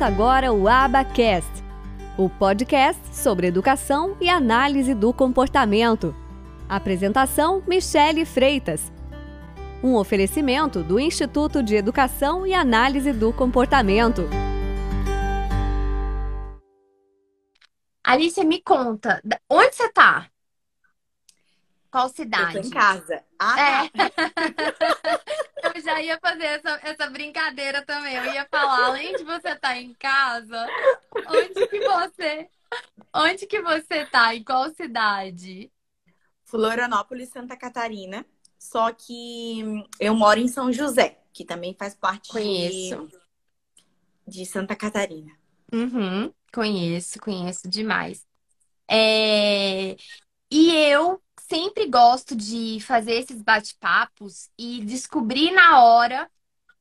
Começa agora o Abacast, o podcast sobre educação e análise do comportamento. Apresentação: Michele Freitas. Um oferecimento do Instituto de Educação e Análise do Comportamento. Alicia, me conta, onde você tá? Qual cidade? Eu tô em casa. Ah, é. eu já ia fazer essa, essa brincadeira também. Eu ia falar, além de você estar tá em casa, onde que você. Onde que você tá? Em qual cidade? Florianópolis, Santa Catarina. Só que eu moro em São José, que também faz parte conheço. De, de Santa Catarina. Uhum, conheço, conheço demais. É... E eu sempre gosto de fazer esses bate-papos e descobrir na hora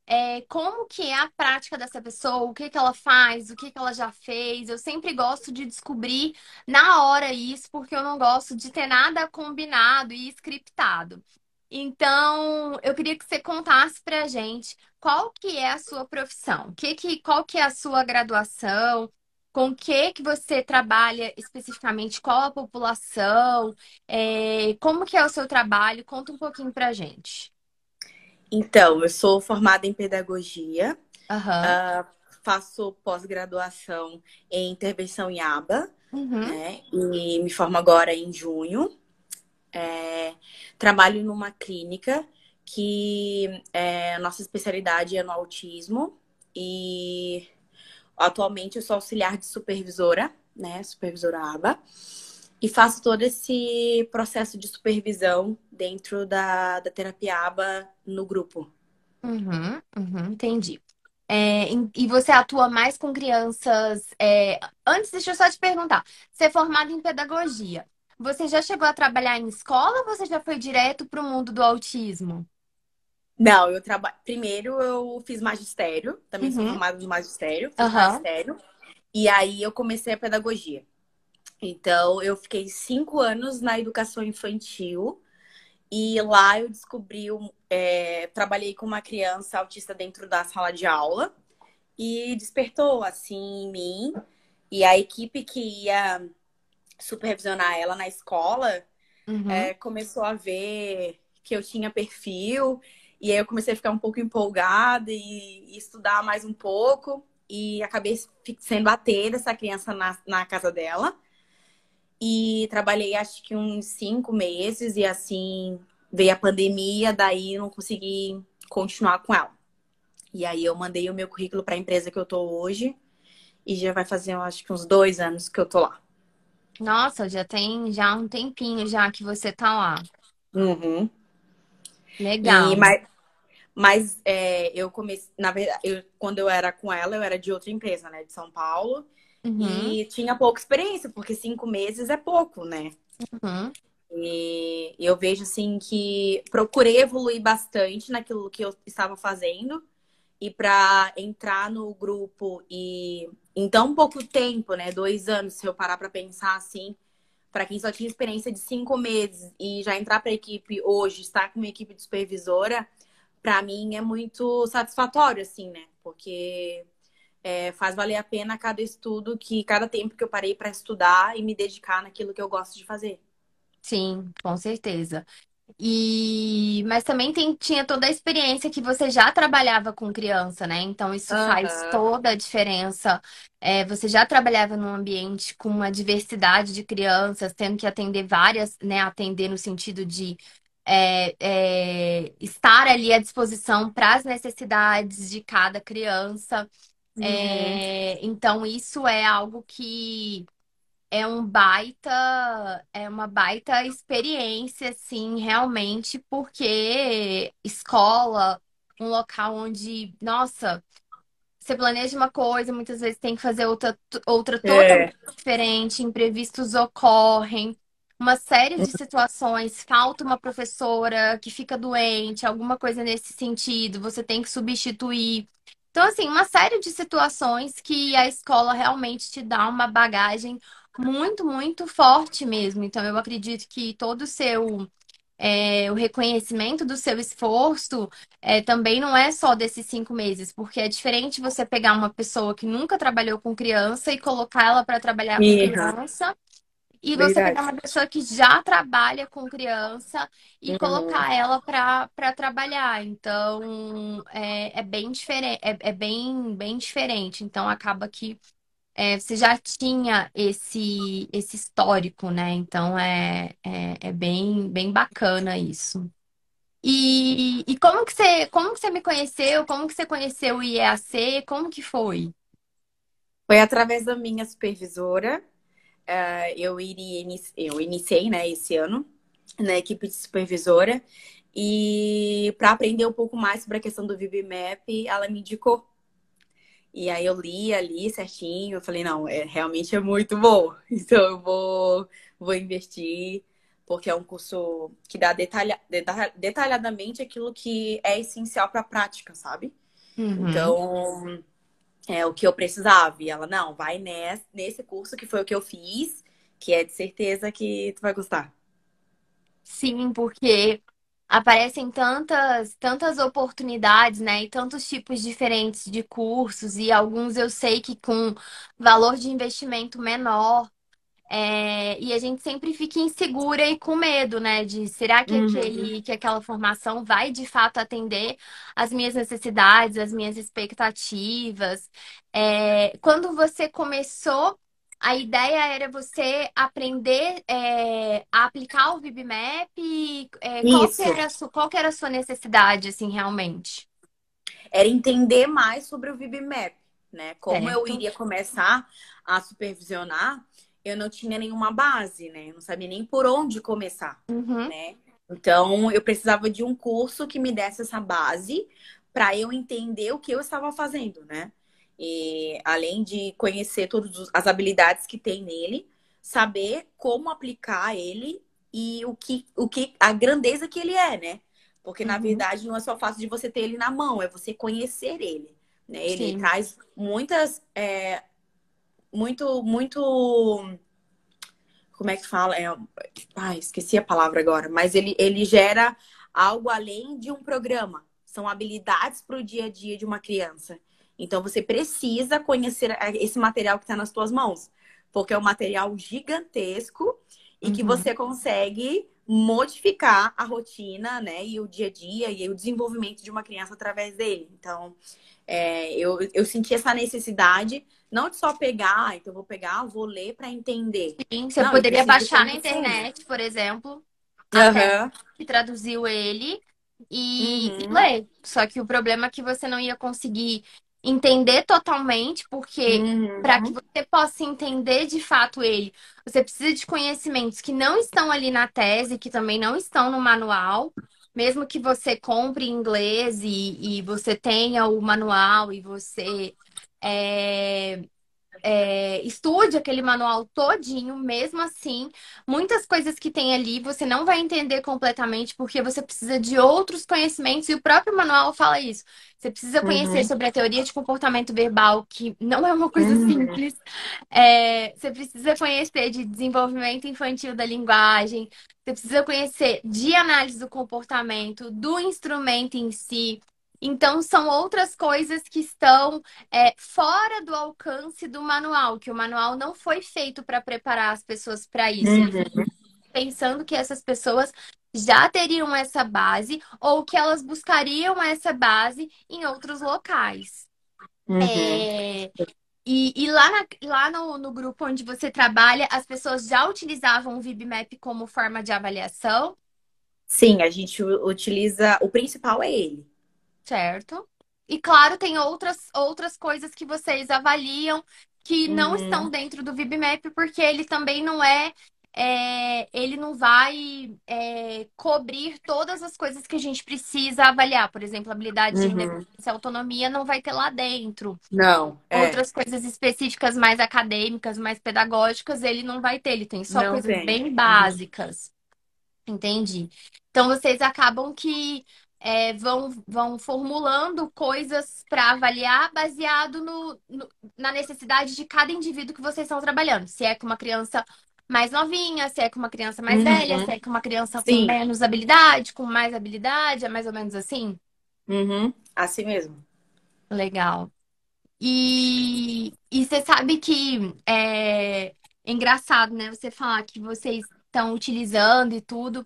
é, como que é a prática dessa pessoa, o que que ela faz, o que que ela já fez. Eu sempre gosto de descobrir na hora isso, porque eu não gosto de ter nada combinado e scriptado. Então, eu queria que você contasse pra gente qual que é a sua profissão, que que, qual que é a sua graduação, com o que que você trabalha especificamente? Qual a população? É, como que é o seu trabalho? Conta um pouquinho pra gente. Então, eu sou formada em pedagogia, uhum. uh, faço pós-graduação em intervenção em aba, uhum. né? E me formo agora em junho. É, trabalho numa clínica que é, nossa especialidade é no autismo e Atualmente eu sou auxiliar de supervisora, né? Supervisora ABA. E faço todo esse processo de supervisão dentro da, da terapia ABA no grupo. Uhum, uhum, entendi. É, e você atua mais com crianças. É... Antes, deixa eu só te perguntar: você é formada em pedagogia. Você já chegou a trabalhar em escola ou você já foi direto para o mundo do autismo? Não, eu trabalho. Primeiro eu fiz magistério, também uhum. sou formada no magistério, uhum. magistério. E aí eu comecei a pedagogia. Então eu fiquei cinco anos na educação infantil e lá eu descobri, é, trabalhei com uma criança autista dentro da sala de aula e despertou assim em mim. E a equipe que ia supervisionar ela na escola uhum. é, começou a ver que eu tinha perfil e aí eu comecei a ficar um pouco empolgada e, e estudar mais um pouco. E acabei sendo atender essa criança na, na casa dela. E trabalhei acho que uns cinco meses e assim veio a pandemia, daí não consegui continuar com ela. E aí eu mandei o meu currículo para a empresa que eu tô hoje e já vai fazer acho que uns dois anos que eu tô lá. Nossa, já tem já um tempinho já que você tá lá. Uhum. Legal. E, mas mas é, eu comecei, na verdade, eu, quando eu era com ela, eu era de outra empresa, né? De São Paulo. Uhum. E tinha pouca experiência, porque cinco meses é pouco, né? Uhum. E eu vejo assim que procurei evoluir bastante naquilo que eu estava fazendo. E para entrar no grupo e em tão pouco tempo, né? Dois anos, se eu parar para pensar assim, para quem só tinha experiência de cinco meses e já entrar para a equipe hoje, estar com uma equipe de supervisora, para mim é muito satisfatório, assim, né? Porque é, faz valer a pena cada estudo, que cada tempo que eu parei para estudar e me dedicar naquilo que eu gosto de fazer. Sim, com certeza. E mas também tem, tinha toda a experiência que você já trabalhava com criança, né? Então isso uhum. faz toda a diferença. É, você já trabalhava num ambiente com uma diversidade de crianças, tendo que atender várias, né? Atender no sentido de é, é, estar ali à disposição para as necessidades de cada criança. Uhum. É, então, isso é algo que é um baita, é uma baita experiência, assim, realmente, porque escola, um local onde, nossa, você planeja uma coisa, muitas vezes tem que fazer outra, outra totalmente é. diferente, imprevistos ocorrem uma série de situações, falta uma professora que fica doente, alguma coisa nesse sentido, você tem que substituir. Então, assim, uma série de situações que a escola realmente te dá uma bagagem muito, muito forte mesmo. Então, eu acredito que todo o seu é, o reconhecimento do seu esforço é, também não é só desses cinco meses, porque é diferente você pegar uma pessoa que nunca trabalhou com criança e colocar ela para trabalhar com Uhum. criança. E você Verdade. pegar uma pessoa que já trabalha com criança e Uhum. colocar ela para para trabalhar. Então, é, é bem diferente, é, é bem, bem diferente. Então, acaba que é, você já tinha esse, esse histórico, né? Então, é, é, é bem, bem bacana isso. E, e como que você, como que você me conheceu? Como que você conheceu o IEAC? Como que foi? Foi através da minha supervisora. eh, eu iria, eu iniciei, né, esse ano na equipe de supervisora. E para aprender um pouco mais sobre a questão do VibMap, ela me indicou. E aí eu li ali certinho, eu falei, não, é, realmente é muito bom. Então eu vou, vou investir, porque é um curso que dá detalha, detalha- detalhadamente aquilo que é essencial para a prática, sabe? Uhum. Então, é o que eu precisava. E ela, não, vai nesse, nesse curso que foi o que eu fiz, que é de certeza que tu vai gostar. Sim, porque aparecem tantas, tantas oportunidades, né? E tantos tipos diferentes de cursos, e alguns eu sei que com valor de investimento menor. é, e a gente sempre fica insegura e com medo, né? De será que Uhum. aquele, que aquela formação vai de fato atender as minhas necessidades, as minhas expectativas? É, quando você começou, a ideia era você aprender é, a aplicar o VibMap? É, qual era a sua, qual era a sua necessidade, assim, realmente? Era entender mais sobre o VibMap, né? Como eu Certo. iria começar a supervisionar, eu não tinha nenhuma base, né? Eu não sabia nem por onde começar, Uhum. né? Então, eu precisava de um curso que me desse essa base para eu entender o que eu estava fazendo, né? E além de conhecer todas as habilidades que tem nele, saber como aplicar ele e o que, o que a grandeza que ele é, né? Porque na Uhum. verdade não é só fácil de você ter ele na mão, é você conhecer ele, né? Ele Sim. traz muitas, é, muito, muito, como é que fala? É, ai, esqueci a palavra agora, mas ele, ele gera algo além de um programa. São habilidades para o dia a dia de uma criança. Então você precisa conhecer esse material que está nas tuas mãos, porque é um material gigantesco e que Uhum. você consegue modificar a rotina, né, e o dia a dia e o desenvolvimento de uma criança através dele. Então, é, eu, eu senti essa necessidade não de só pegar, ah, então vou pegar, vou ler para entender. Sim, você Não, poderia baixar na internet, por exemplo, até que traduziu ele e, e Uhum. ler. Só que o problema é que você não ia conseguir entender totalmente, porque Uhum. para que você possa entender de fato ele, você precisa de conhecimentos que não estão ali na tese, que também não estão no manual. Mesmo que você compre inglês e, e você tenha o manual e você é, é, estude aquele manual todinho, mesmo assim, muitas coisas que tem ali você não vai entender completamente porque você precisa de outros conhecimentos e o próprio manual fala isso. Você precisa conhecer Uhum. sobre a teoria de comportamento verbal, que não é uma coisa Uhum. simples. É, você precisa conhecer de desenvolvimento infantil da linguagem, você precisa conhecer de análise do comportamento, do instrumento em si. Então, são outras coisas que estão é, fora do alcance do manual, que o manual não foi feito para preparar as pessoas para isso. Uhum. pensando que essas pessoas já teriam essa base ou que elas buscariam essa base em outros locais. Uhum. É, E, e lá, na- lá no, no grupo onde você trabalha, as pessoas já utilizavam o VibMap como forma de avaliação, Sim, a gente utiliza. O principal é ele. Certo? E claro, tem outras, outras coisas que vocês avaliam que não Uhum. estão dentro do VibMap, porque ele também não é, é, ele não vai é, cobrir todas as coisas que a gente precisa avaliar. Por exemplo, habilidade de Uhum. independência e autonomia não vai ter lá dentro. Não, é. Outras coisas específicas, mais acadêmicas, mais pedagógicas, ele não vai ter. Ele tem só Não coisas tem. bem básicas. Entendi. Então, vocês acabam que é, vão, vão formulando coisas para avaliar baseado no, no- na necessidade de cada indivíduo que vocês estão trabalhando. Se é com uma criança mais novinha, se é com uma criança mais uhum. velha, se é com uma criança Sim. com menos habilidade, com mais habilidade, é mais ou menos assim? Uhum. Assim mesmo. Legal. E, e você sabe que é, é engraçado, né? Você falar que vocês estão utilizando e tudo,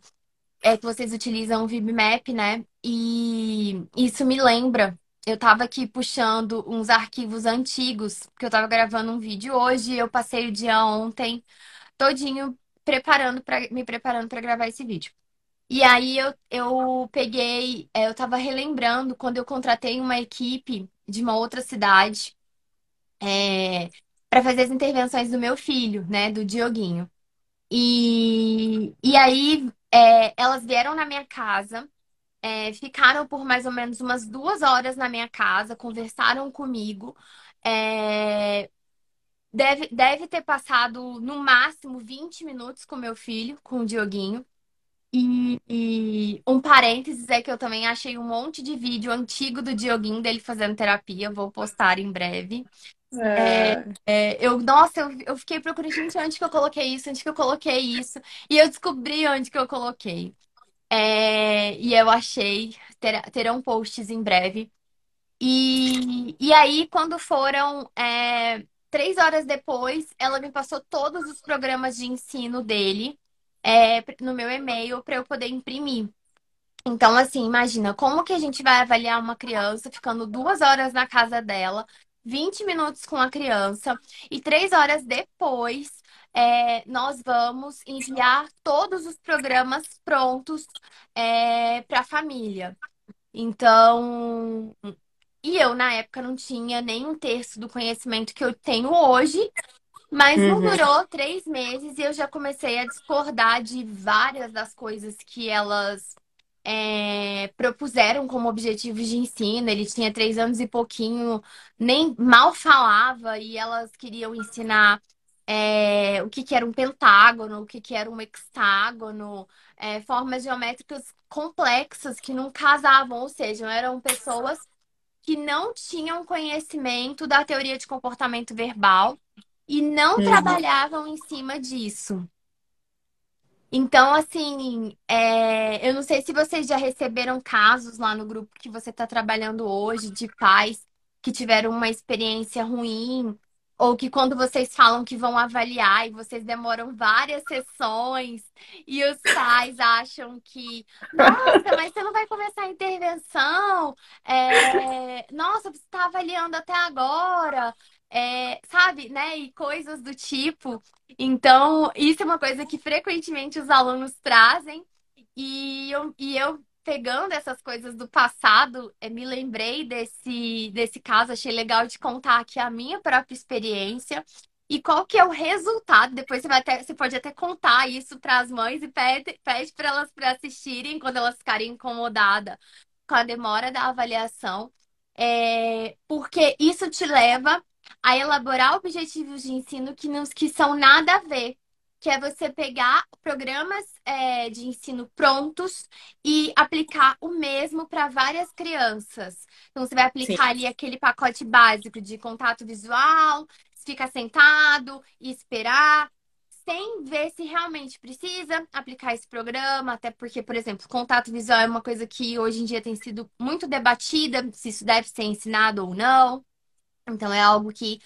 é que vocês utilizam o VibMap, né? E isso me lembra. Eu tava aqui puxando uns arquivos antigos, porque eu tava gravando um vídeo hoje, eu passei o dia ontem todinho preparando para me preparando para gravar esse vídeo. E aí eu, eu peguei, é, eu tava relembrando quando eu contratei uma equipe de uma outra cidade é, para fazer as intervenções do meu filho, né, do Dioguinho. E, e aí é, elas vieram na minha casa, é, ficaram por mais ou menos umas duas horas na minha casa, conversaram comigo. É, deve, deve ter passado no máximo 20 minutos com meu filho, com o Dioguinho. E, e, um parênteses é que eu também achei um monte de vídeo antigo do Dioguinho dele fazendo terapia. Vou postar em breve. É. É, é, eu, nossa, eu, eu fiquei procurando, gente, onde que eu coloquei isso, onde que eu coloquei isso. E eu descobri onde que eu coloquei. É, e eu achei, ter, terão posts em breve. E, e aí, quando foram é, três horas depois, ela me passou todos os programas de ensino dele é, no meu e-mail para eu poder imprimir. Então, assim, imagina como que a gente vai avaliar uma criança ficando duas horas na casa dela, 20 minutos com a criança, e três horas depois é, nós vamos enviar todos os programas prontos é, para a família. Então, e eu na época não tinha nem um terço do conhecimento que eu tenho hoje, mas não uhum. durou três meses e eu já comecei a discordar de várias das coisas que elas é, propuseram como objetivos de ensino. Ele tinha três anos e pouquinho, nem mal falava, e elas queriam ensinar é, o que, que era um pentágono, o que, que era um hexágono, é, formas geométricas complexas que não casavam, ou seja, eram pessoas que não tinham conhecimento da teoria de comportamento verbal e não uhum. trabalhavam em cima disso. Então, assim, é... eu não sei se vocês já receberam casos lá no grupo que você está trabalhando hoje de pais que tiveram uma experiência ruim ou que quando vocês falam que vão avaliar e vocês demoram várias sessões e os pais acham que, nossa, mas você não vai começar a intervenção? É... Nossa, você está avaliando até agora é, sabe, né? E coisas do tipo. Então, isso é uma coisa que frequentemente os alunos trazem. E eu, e eu pegando essas coisas do passado, é, me lembrei desse, desse caso, achei legal de contar aqui a minha própria experiência. E qual que é o resultado? Depois você, vai até, você pode até contar isso para as mães e pede, pede para elas para assistirem quando elas ficarem incomodadas com a demora da avaliação. É, porque isso te leva a elaborar objetivos de ensino que, não, que são nada a ver. Que é você pegar programas é, de ensino prontos e aplicar o mesmo para várias crianças. Então, você vai aplicar Sim. ali aquele pacote básico de contato visual, ficar sentado e esperar, sem ver se realmente precisa aplicar esse programa, até porque, por exemplo, contato visual é uma coisa que hoje em dia tem sido muito debatida, se isso deve ser ensinado ou não. Então, é algo que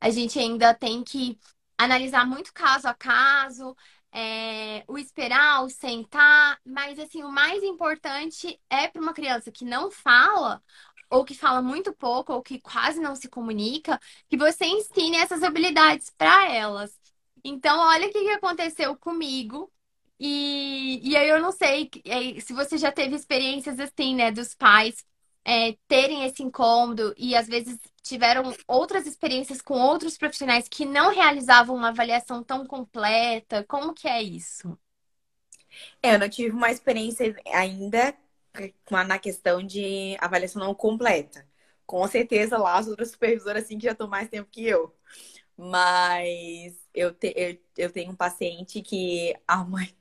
a gente ainda tem que analisar muito caso a caso, é, o esperar, o sentar, mas assim, o mais importante é para uma criança que não fala, ou que fala muito pouco, ou que quase não se comunica, que você ensine essas habilidades para elas. Então, olha o que, aconteceu comigo. E, e aí eu não sei é, se você já teve experiências assim, né, dos pais é, terem esse incômodo e às vezes tiveram outras experiências com outros profissionais que não realizavam uma avaliação tão completa? Como que é isso? É, eu não tive uma experiência ainda na questão de avaliação não completa. Com certeza lá as outras supervisoras assim que já estão mais tempo que eu. Mas eu, te, eu, eu tenho um paciente que a mãe.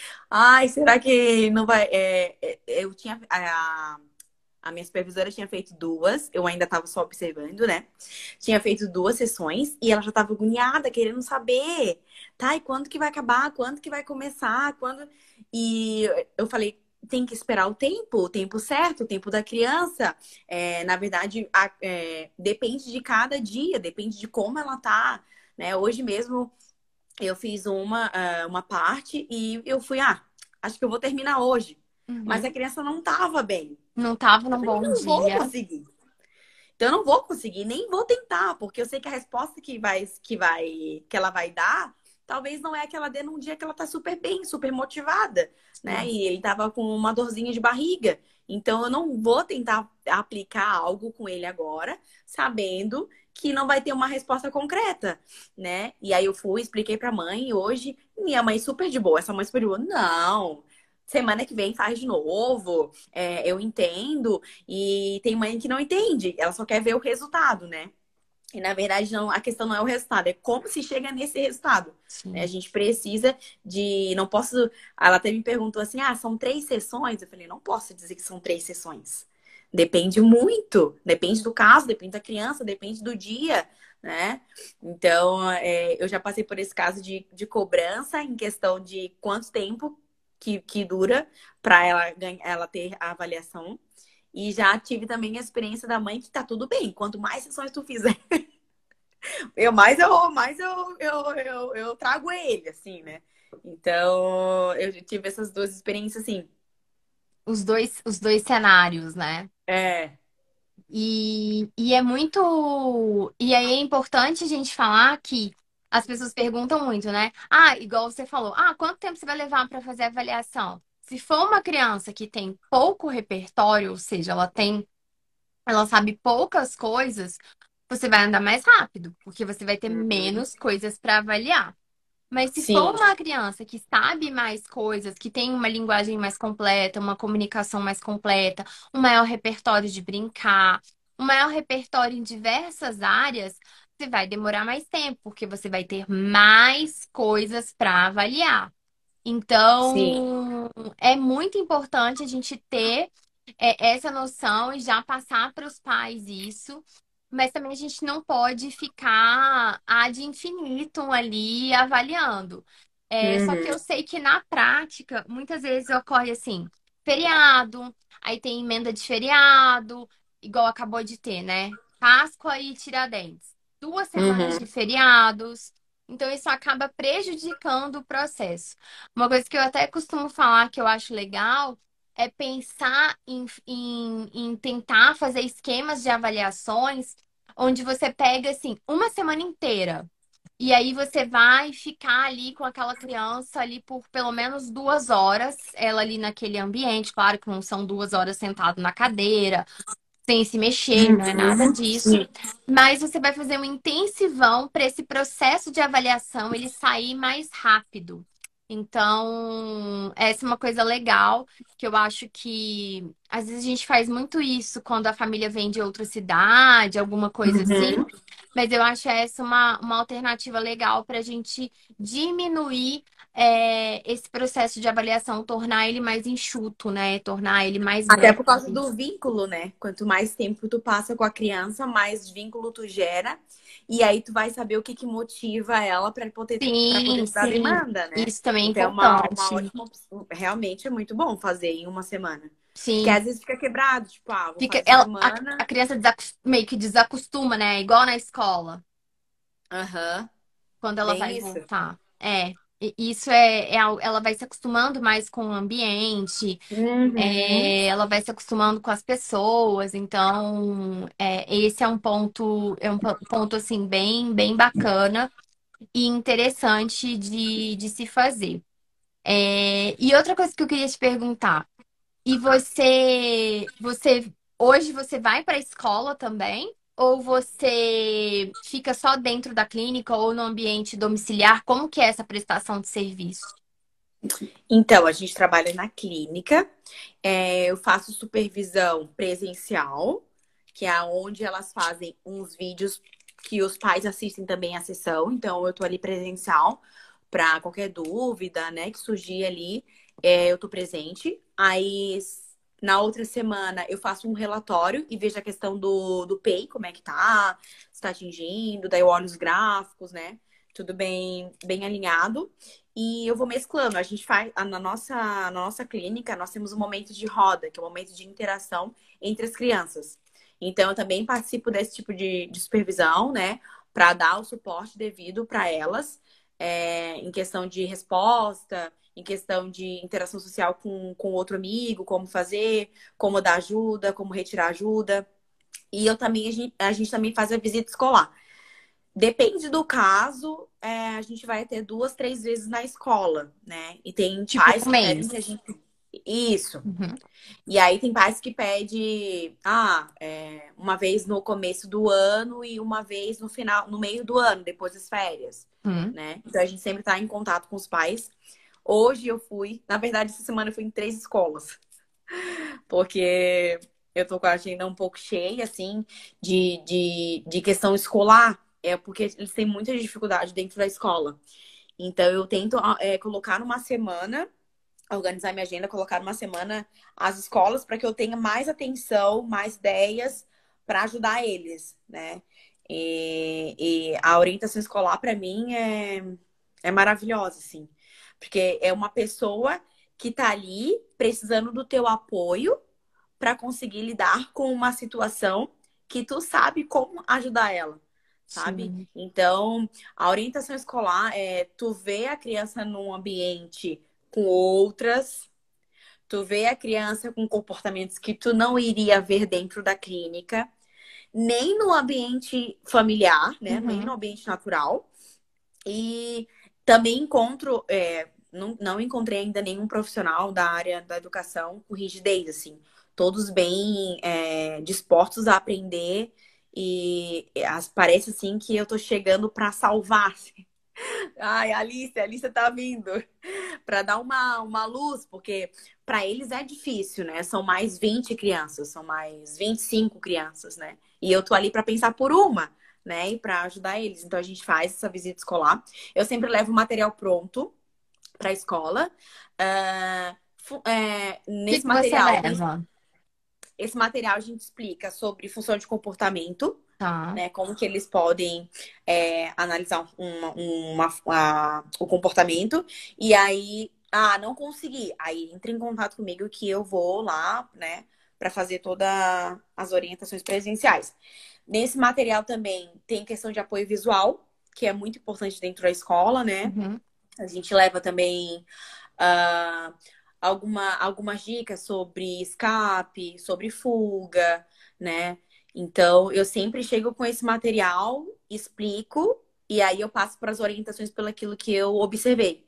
Ai, será que não vai. É, é eu tinha. A, A minha supervisora tinha feito duas, eu ainda estava só observando, né? Tinha feito duas sessões e ela já estava agoniada, querendo saber, tá? E quando que vai acabar? Quando que vai começar? Quando. E eu falei, tem que esperar o tempo, o tempo certo, o tempo da criança. É, na verdade, a, é, depende de cada dia, depende de como ela tá, né? Hoje mesmo eu fiz uma, uh, uma parte e eu fui, ah, acho que eu vou terminar hoje. Uhum. Mas a criança não tava bem. Não tava num bom não dia. Não vou conseguir. Então eu não vou conseguir, nem vou tentar, porque eu sei que a resposta que vai que vai que ela vai dar, talvez não é a que ela dê num dia que ela tá super bem, super motivada, né? Uhum. E ele tava com uma dorzinha de barriga. Então eu não vou tentar aplicar algo com ele agora, sabendo que não vai ter uma resposta concreta, né? E aí eu fui, expliquei pra mãe hoje, minha mãe super de boa, essa mãe super de boa, não, semana que vem faz de novo, é, eu entendo, e tem mãe que não entende, ela só quer ver o resultado, né? E na verdade, não, a questão não é o resultado, é como se chega nesse resultado. Né? A gente precisa de. Não posso. Ela até me perguntou assim: ah, são três sessões? Eu falei, não posso dizer que são três sessões. Depende muito, depende do caso, depende da criança, depende do dia, né? Então, é, eu já passei por esse caso de, de cobrança em questão de quanto tempo que, que dura para ela, ela ter a avaliação. E já tive também a experiência da mãe que tá tudo bem. Quanto mais sessões tu fizer, eu mais eu mais eu, eu, eu, eu trago ele, assim, né? Então, eu tive essas duas experiências, assim. Os dois, os dois cenários, né? É. E, e é muito. E aí é importante a gente falar que as pessoas perguntam muito, né? Ah, igual você falou, ah, quanto tempo você vai levar para fazer a avaliação? Se for uma criança que tem pouco repertório, ou seja, ela tem, ela sabe poucas coisas, você vai andar mais rápido, porque você vai ter uhum. menos coisas para avaliar. Mas se Sim. for uma criança que sabe mais coisas, que tem uma linguagem mais completa, uma comunicação mais completa, um maior repertório de brincar, um maior repertório em diversas áreas, você vai demorar mais tempo, porque você vai ter mais coisas para avaliar. Então, Sim. é muito importante a gente ter é, essa noção e já passar para os pais isso. Mas também a gente não pode ficar ad infinitum ali avaliando. É, uhum. Só que uhum. eu sei que na prática, muitas vezes ocorre assim, feriado, aí tem emenda de feriado, igual acabou de ter, né? Páscoa e Tiradentes duas semanas uhum. de feriados. Então, isso acaba prejudicando o processo. Uma coisa que eu até costumo falar que eu acho legal é pensar em, em, em tentar fazer esquemas de avaliações onde você pega, assim, uma semana inteira. E aí você vai ficar ali com aquela criança ali por pelo menos duas horas, ela ali naquele ambiente. Claro que não são duas horas sentado na cadeira, sem se mexer, não é nada uhum. disso. Mas você vai fazer um intensivão para esse processo de avaliação ele sair mais rápido. Então, essa é uma coisa legal que eu acho que às vezes a gente faz muito isso quando a família vem de outra cidade, alguma coisa uhum. assim. Mas eu acho essa uma, uma alternativa legal para a gente diminuir é, esse processo de avaliação, tornar ele mais enxuto, né? Tornar ele mais. Até por causa do vínculo, né? Quanto mais tempo tu passa com a criança, mais vínculo tu gera. E aí tu vai saber o que, que motiva ela para poder, sim, pra poder dar demanda, né? Isso também é então, importante. Uma, uma ótima opção. Realmente é muito bom fazer em uma semana. Sim. Porque às vezes fica quebrado, tipo, ah, vou fica, ela, a, a, criança meio que desacostuma, né? Igual na escola. Aham. Uhum. Quando ela Bem vai isso. voltar. É. Isso é, é, ela vai se acostumando mais com o ambiente, uhum. é, ela vai se acostumando com as pessoas, então é, esse é um ponto, é um ponto assim bem, bem bacana e interessante de, de se fazer. É, e outra coisa que eu queria te perguntar, e você, você hoje você vai para a escola também? Ou você fica só dentro da clínica ou no ambiente domiciliar? Como que é essa prestação de serviço? Então, a gente trabalha na clínica. É, eu faço supervisão presencial, que é onde elas fazem uns vídeos que os pais assistem também a sessão. Então, eu tô ali presencial para qualquer dúvida, né, que surgir ali é, eu tô presente. Aí Na outra semana eu faço um relatório e vejo a questão do, do PEI, como é que tá, se tá atingindo, daí eu olho os gráficos, né? Tudo bem, bem alinhado. E eu vou mesclando. A gente faz na nossa, na nossa clínica, nós temos um momento de roda, que é um momento de interação entre as crianças. Então, eu também participo desse tipo de, de supervisão, né? Para dar o suporte devido para elas, é, em questão de resposta, em questão de interação social com, com outro amigo, como fazer, como dar ajuda, como retirar ajuda. E eu também, a gente, a gente também faz a visita escolar. Depende do caso, é, a gente vai ter duas, três vezes na escola, né? E tem tipo pais que gente. Isso. Uhum. E aí tem pais que pedem ah, é, uma vez no começo do ano e uma vez no final, no meio do ano, depois das férias. Uhum. Né? Então a gente sempre está em contato com os pais. Hoje eu fui, na verdade, essa semana eu fui em três escolas. Porque eu tô com a agenda um pouco cheia, assim, de, de, de questão escolar é porque eles têm muita dificuldade dentro da escola. Então, eu tento é, colocar numa semana, organizar minha agenda, colocar numa semana as escolas para que eu tenha mais atenção, mais ideias para ajudar eles, né? E, e a orientação escolar, para mim, é, é maravilhosa, assim. Porque é uma pessoa que está ali precisando do teu apoio para conseguir lidar com uma situação que tu sabe como ajudar ela sabe? Sim. Então, a orientação escolar é tu vê a criança num ambiente com outras, tu vê a criança com comportamentos que tu não iria ver dentro da clínica, nem no ambiente familiar, né? Uhum. Nem no ambiente natural. E também encontro, é, não, não encontrei ainda nenhum profissional da área da educação com rigidez, assim. Todos bem é, dispostos a aprender e parece assim que eu tô chegando para salvar. Assim. Ai, Alice, Alice tá vindo para dar uma, uma luz, porque para eles é difícil, né? São mais 20 crianças, são mais 25 crianças, né? E eu tô ali para pensar por uma, né? E para ajudar eles. Então a gente faz essa visita escolar. Eu sempre levo o material pronto para a escola. Uh, é, nesse que material. Que esse material a gente explica sobre função de comportamento, tá. né? Como que eles podem é, analisar uma, uma, uma, o comportamento. E aí, ah, não consegui. Aí entra em contato comigo que eu vou lá, né? Para fazer todas as orientações presenciais. Nesse material também tem questão de apoio visual, que é muito importante dentro da escola, né? Uhum. A gente leva também uh, alguma, algumas dicas sobre escape, sobre fuga, né? Então, eu sempre chego com esse material, explico, e aí eu passo para as orientações pelo aquilo que eu observei.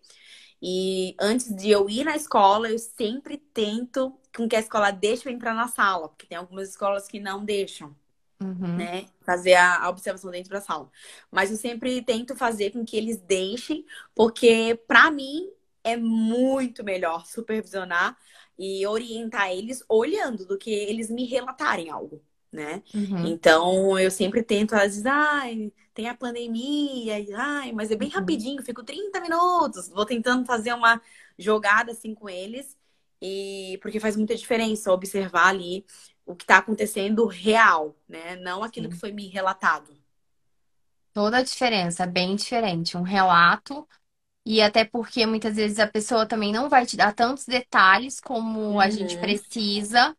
E antes de eu ir na escola, eu sempre tento com que a escola deixe eu entrar na sala, porque tem algumas escolas que não deixam. Uhum. Né? Fazer a, a, observação dentro da sala. Mas eu sempre tento fazer com que eles deixem, porque para mim é muito melhor supervisionar e orientar eles olhando do que eles me relatarem algo, né? Uhum. Então, eu sempre tento, às vezes, ai, tem a pandemia, ai, mas é bem uhum. rapidinho, fico 30 minutos, vou tentando fazer uma jogada assim com eles, e porque faz muita diferença observar ali o que está acontecendo real, né? Não aquilo Sim. que foi me relatado. Toda a diferença, bem diferente. Um relato e até porque muitas vezes a pessoa também não vai te dar tantos detalhes como uhum. a gente uhum. precisa.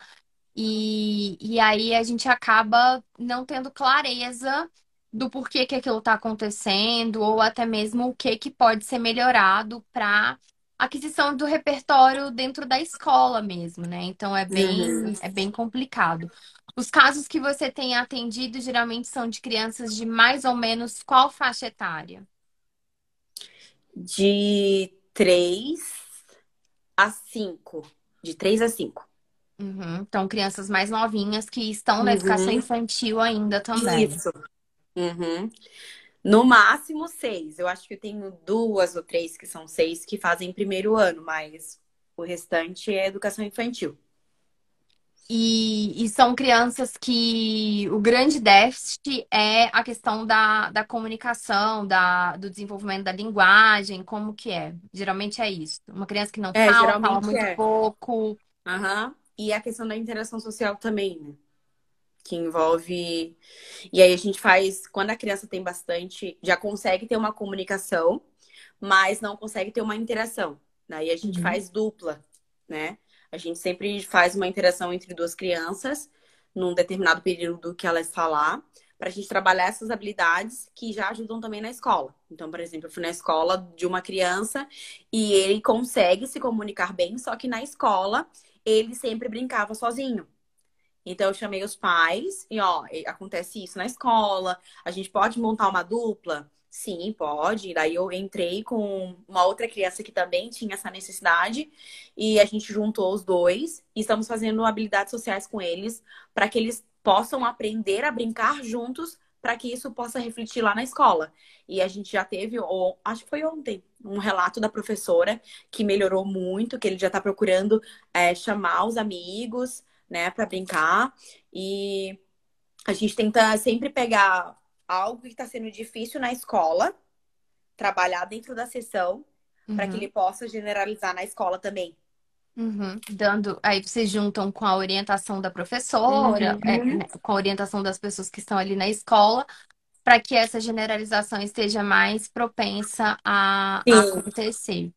E, e aí a gente acaba não tendo clareza do porquê que aquilo está acontecendo, ou até mesmo o que, que pode ser melhorado para aquisição do repertório dentro da escola mesmo, né? Então é bem, uhum. é bem complicado. Os casos que você tem atendido geralmente são de crianças de mais ou menos qual faixa etária? de 3 a 5. De 3 a 5. Uhum. Então, crianças mais novinhas que estão na uhum. educação infantil ainda também. Isso. Uhum. No máximo seis. Eu acho que eu tenho duas ou três que são seis que fazem primeiro ano, mas o restante é educação infantil. E, e, são crianças que o grande déficit é a questão da, da comunicação, da, do desenvolvimento da linguagem, como que é? Geralmente é isso. Uma criança que não é, fala, fala muito é. pouco. Uhum. e a questão da interação social também, né? Que envolve. E aí a gente faz. Quando a criança tem bastante. Já consegue ter uma comunicação, mas não consegue ter uma interação. Daí a gente uhum. faz dupla, né? A gente sempre faz uma interação entre duas crianças num determinado período que ela está lá, para a gente trabalhar essas habilidades que já ajudam também na escola. Então, por exemplo, eu fui na escola de uma criança e ele consegue se comunicar bem, só que na escola ele sempre brincava sozinho. Então eu chamei os pais e ó, acontece isso na escola, a gente pode montar uma dupla? Sim, pode. Daí eu entrei com uma outra criança que também tinha essa necessidade e a gente juntou os dois e estamos fazendo habilidades sociais com eles para que eles possam aprender a brincar juntos para que isso possa refletir lá na escola. E a gente já teve, ou, acho que foi ontem, um relato da professora que melhorou muito, que ele já está procurando é, chamar os amigos, né, para brincar. E a gente tenta sempre pegar algo que está sendo difícil na escola, trabalhar dentro da sessão, uhum. para que ele possa generalizar na escola também. Uhum. Dando, aí vocês juntam com a orientação da professora, uhum. é, né, com a orientação das pessoas que estão ali na escola, para que essa generalização esteja mais propensa a, a acontecer.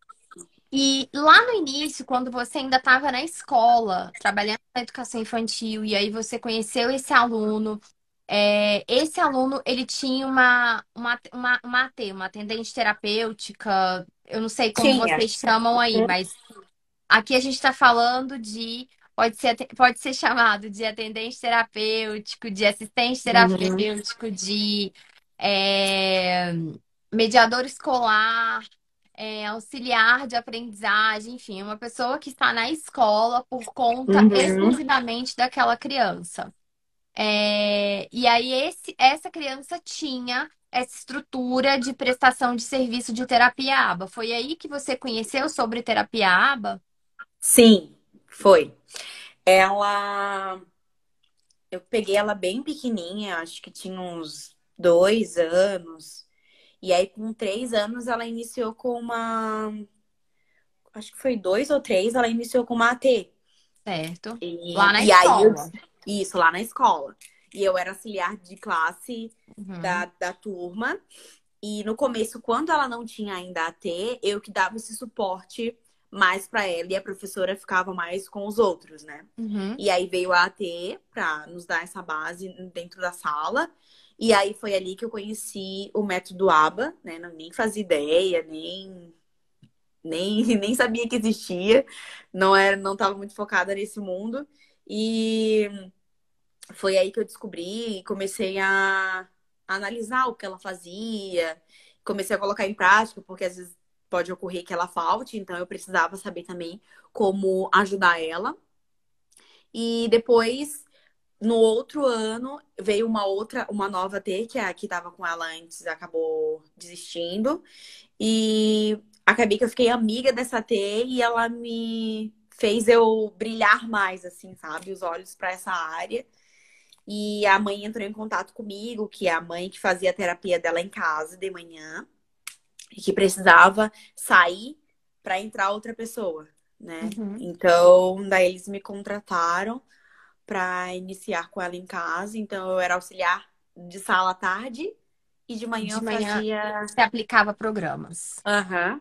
E lá no início, quando você ainda estava na escola, trabalhando na educação infantil, e aí você conheceu esse aluno, é, esse aluno, ele tinha uma, uma, uma, uma AT, uma atendente terapêutica, eu não sei como tinha. vocês chamam aí, uhum. mas aqui a gente está falando de, pode ser, pode ser chamado de atendente terapêutico, de assistente uhum. terapêutico, uhum. de é, mediador escolar, é, auxiliar de aprendizagem, enfim, uma pessoa que está na escola por conta uhum. exclusivamente daquela criança. É, e aí esse, essa criança tinha essa estrutura de prestação de serviço de terapia aba. Foi aí que você conheceu sobre terapia aba? Sim, foi. Ela. Eu peguei ela bem pequenininha, acho que tinha uns dois anos. E aí, com três anos, ela iniciou com uma. Acho que foi dois ou três, ela iniciou com uma AT. Certo. E, lá na e escola. Aí. Isso, lá na escola. E eu era auxiliar de classe uhum. da, da turma. E no começo, quando ela não tinha ainda AT, eu que dava esse suporte mais para ela e a professora ficava mais com os outros, né? Uhum. E aí veio a AT para nos dar essa base dentro da sala. E aí foi ali que eu conheci o método ABA, né? Não, nem fazia ideia, nem nem, nem sabia que existia, não era, não estava muito focada nesse mundo. E foi aí que eu descobri e comecei a, a analisar o que ela fazia, comecei a colocar em prática, porque às vezes pode ocorrer que ela falte, então eu precisava saber também como ajudar ela. E depois, no outro ano, veio uma outra, uma nova T, que é a que estava com ela antes, acabou desistindo. E acabei que eu fiquei amiga dessa T e ela me fez eu brilhar mais, assim, sabe? Os olhos para essa área. E a mãe entrou em contato comigo, que é a mãe que fazia a terapia dela em casa de manhã, e que precisava sair para entrar outra pessoa, né? Uhum. Então, daí eles me contrataram para iniciar com ela em casa. Então, eu era auxiliar de sala à tarde e de manhã de manhã fazia. Você aplicava programas. Aham.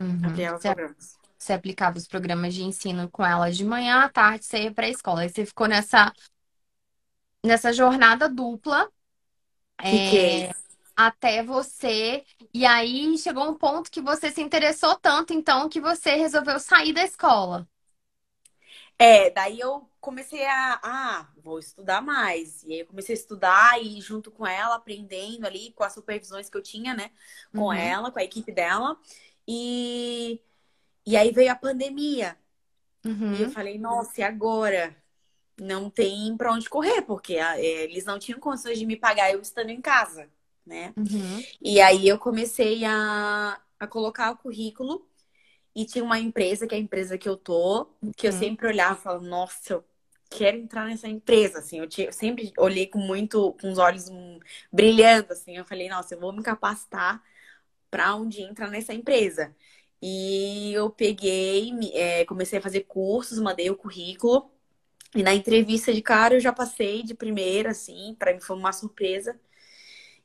Uhum. uhum. Aplicava você, programas. Você aplicava os programas de ensino com ela de manhã, à tarde você ia para a escola. Aí você ficou nessa nessa jornada dupla. É, até você. E aí chegou um ponto que você se interessou tanto, então, que você resolveu sair da escola. É, daí eu comecei a, ah, vou estudar mais. E aí eu comecei a estudar e junto com ela, aprendendo ali com as supervisões que eu tinha, né, com uhum. ela, com a equipe dela. E, e aí veio a pandemia. Uhum. E eu falei, nossa, e agora? não tem para onde correr, porque a, é, eles não tinham condições de me pagar eu estando em casa, né? Uhum. E aí eu comecei a, a colocar o currículo e tinha uma empresa, que é a empresa que eu tô, que uhum. eu sempre olhava e falava, nossa, eu quero entrar nessa empresa, assim, eu, tinha, eu sempre olhei com muito, com os olhos um, brilhando, assim, eu falei, nossa, eu vou me capacitar para onde entra nessa empresa. E eu peguei, é, comecei a fazer cursos, mandei o currículo E na entrevista de cara eu já passei de primeira, assim, para mim foi uma surpresa.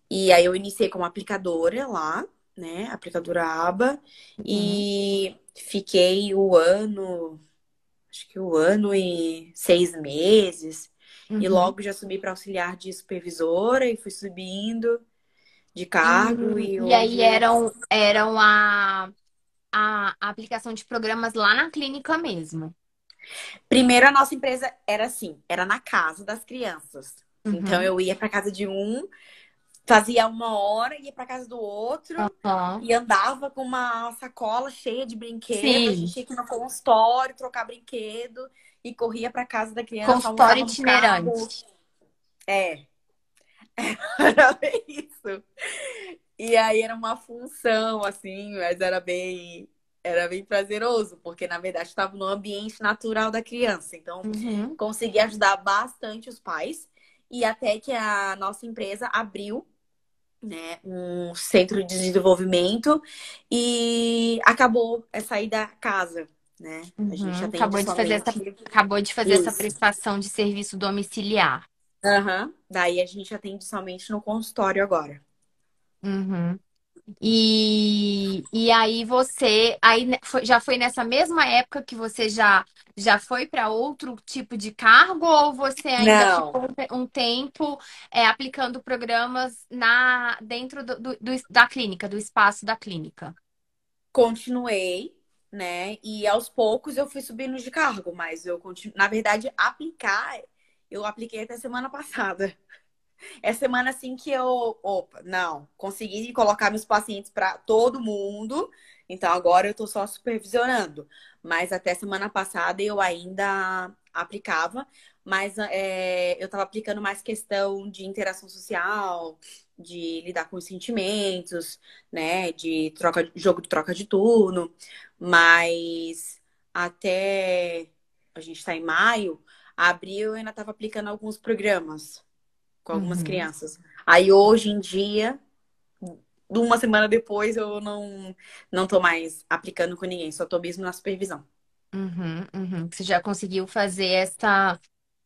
E aí eu iniciei como aplicadora lá, né? Aplicadora ABA. Uhum. E fiquei o ano, acho que o ano e seis meses. Uhum. E logo já subi para auxiliar de supervisora e fui subindo de cargo. Uhum. E, e aí eram, eram a, a aplicação de programas lá na clínica mesmo. Primeiro, a nossa empresa era assim, era na casa das crianças. Uhum. Então, eu ia para casa de um, fazia uma hora, ia para casa do outro uhum. e andava com uma sacola cheia de brinquedos. Sim. A gente tinha que ir no consultório, trocar brinquedo e corria para casa da criança. Consultório itinerante. É. Era bem isso. E aí era uma função, assim, mas era bem era bem prazeroso, porque na verdade estava no ambiente natural da criança. Então, uhum. consegui ajudar bastante os pais e até que a nossa empresa abriu né, um centro de desenvolvimento e acabou é sair da casa. Né? Uhum. A gente acabou, de fazer essa, acabou de fazer Isso. essa prestação de serviço domiciliar. Uhum. Daí a gente atende somente no consultório agora. Uhum. E, e aí você aí foi, já foi nessa mesma época que você já já foi para outro tipo de cargo ou você ainda Não. ficou um tempo é, aplicando programas na dentro do, do, do, da clínica, do espaço da clínica? Continuei, né? E aos poucos eu fui subindo de cargo, mas eu continuo, na verdade, aplicar, eu apliquei até semana passada. É semana assim que eu, opa, não, consegui colocar meus pacientes para todo mundo. Então agora eu tô só supervisionando. Mas até semana passada eu ainda aplicava, mas é, eu estava aplicando mais questão de interação social, de lidar com os sentimentos, né? De troca, jogo de troca de turno. Mas até a gente está em maio, abril eu ainda estava aplicando alguns programas com algumas uhum. crianças. Aí hoje em dia, uma semana depois, eu não, não tô mais aplicando com ninguém, só tô mesmo na supervisão. Uhum, uhum. Você já conseguiu fazer essa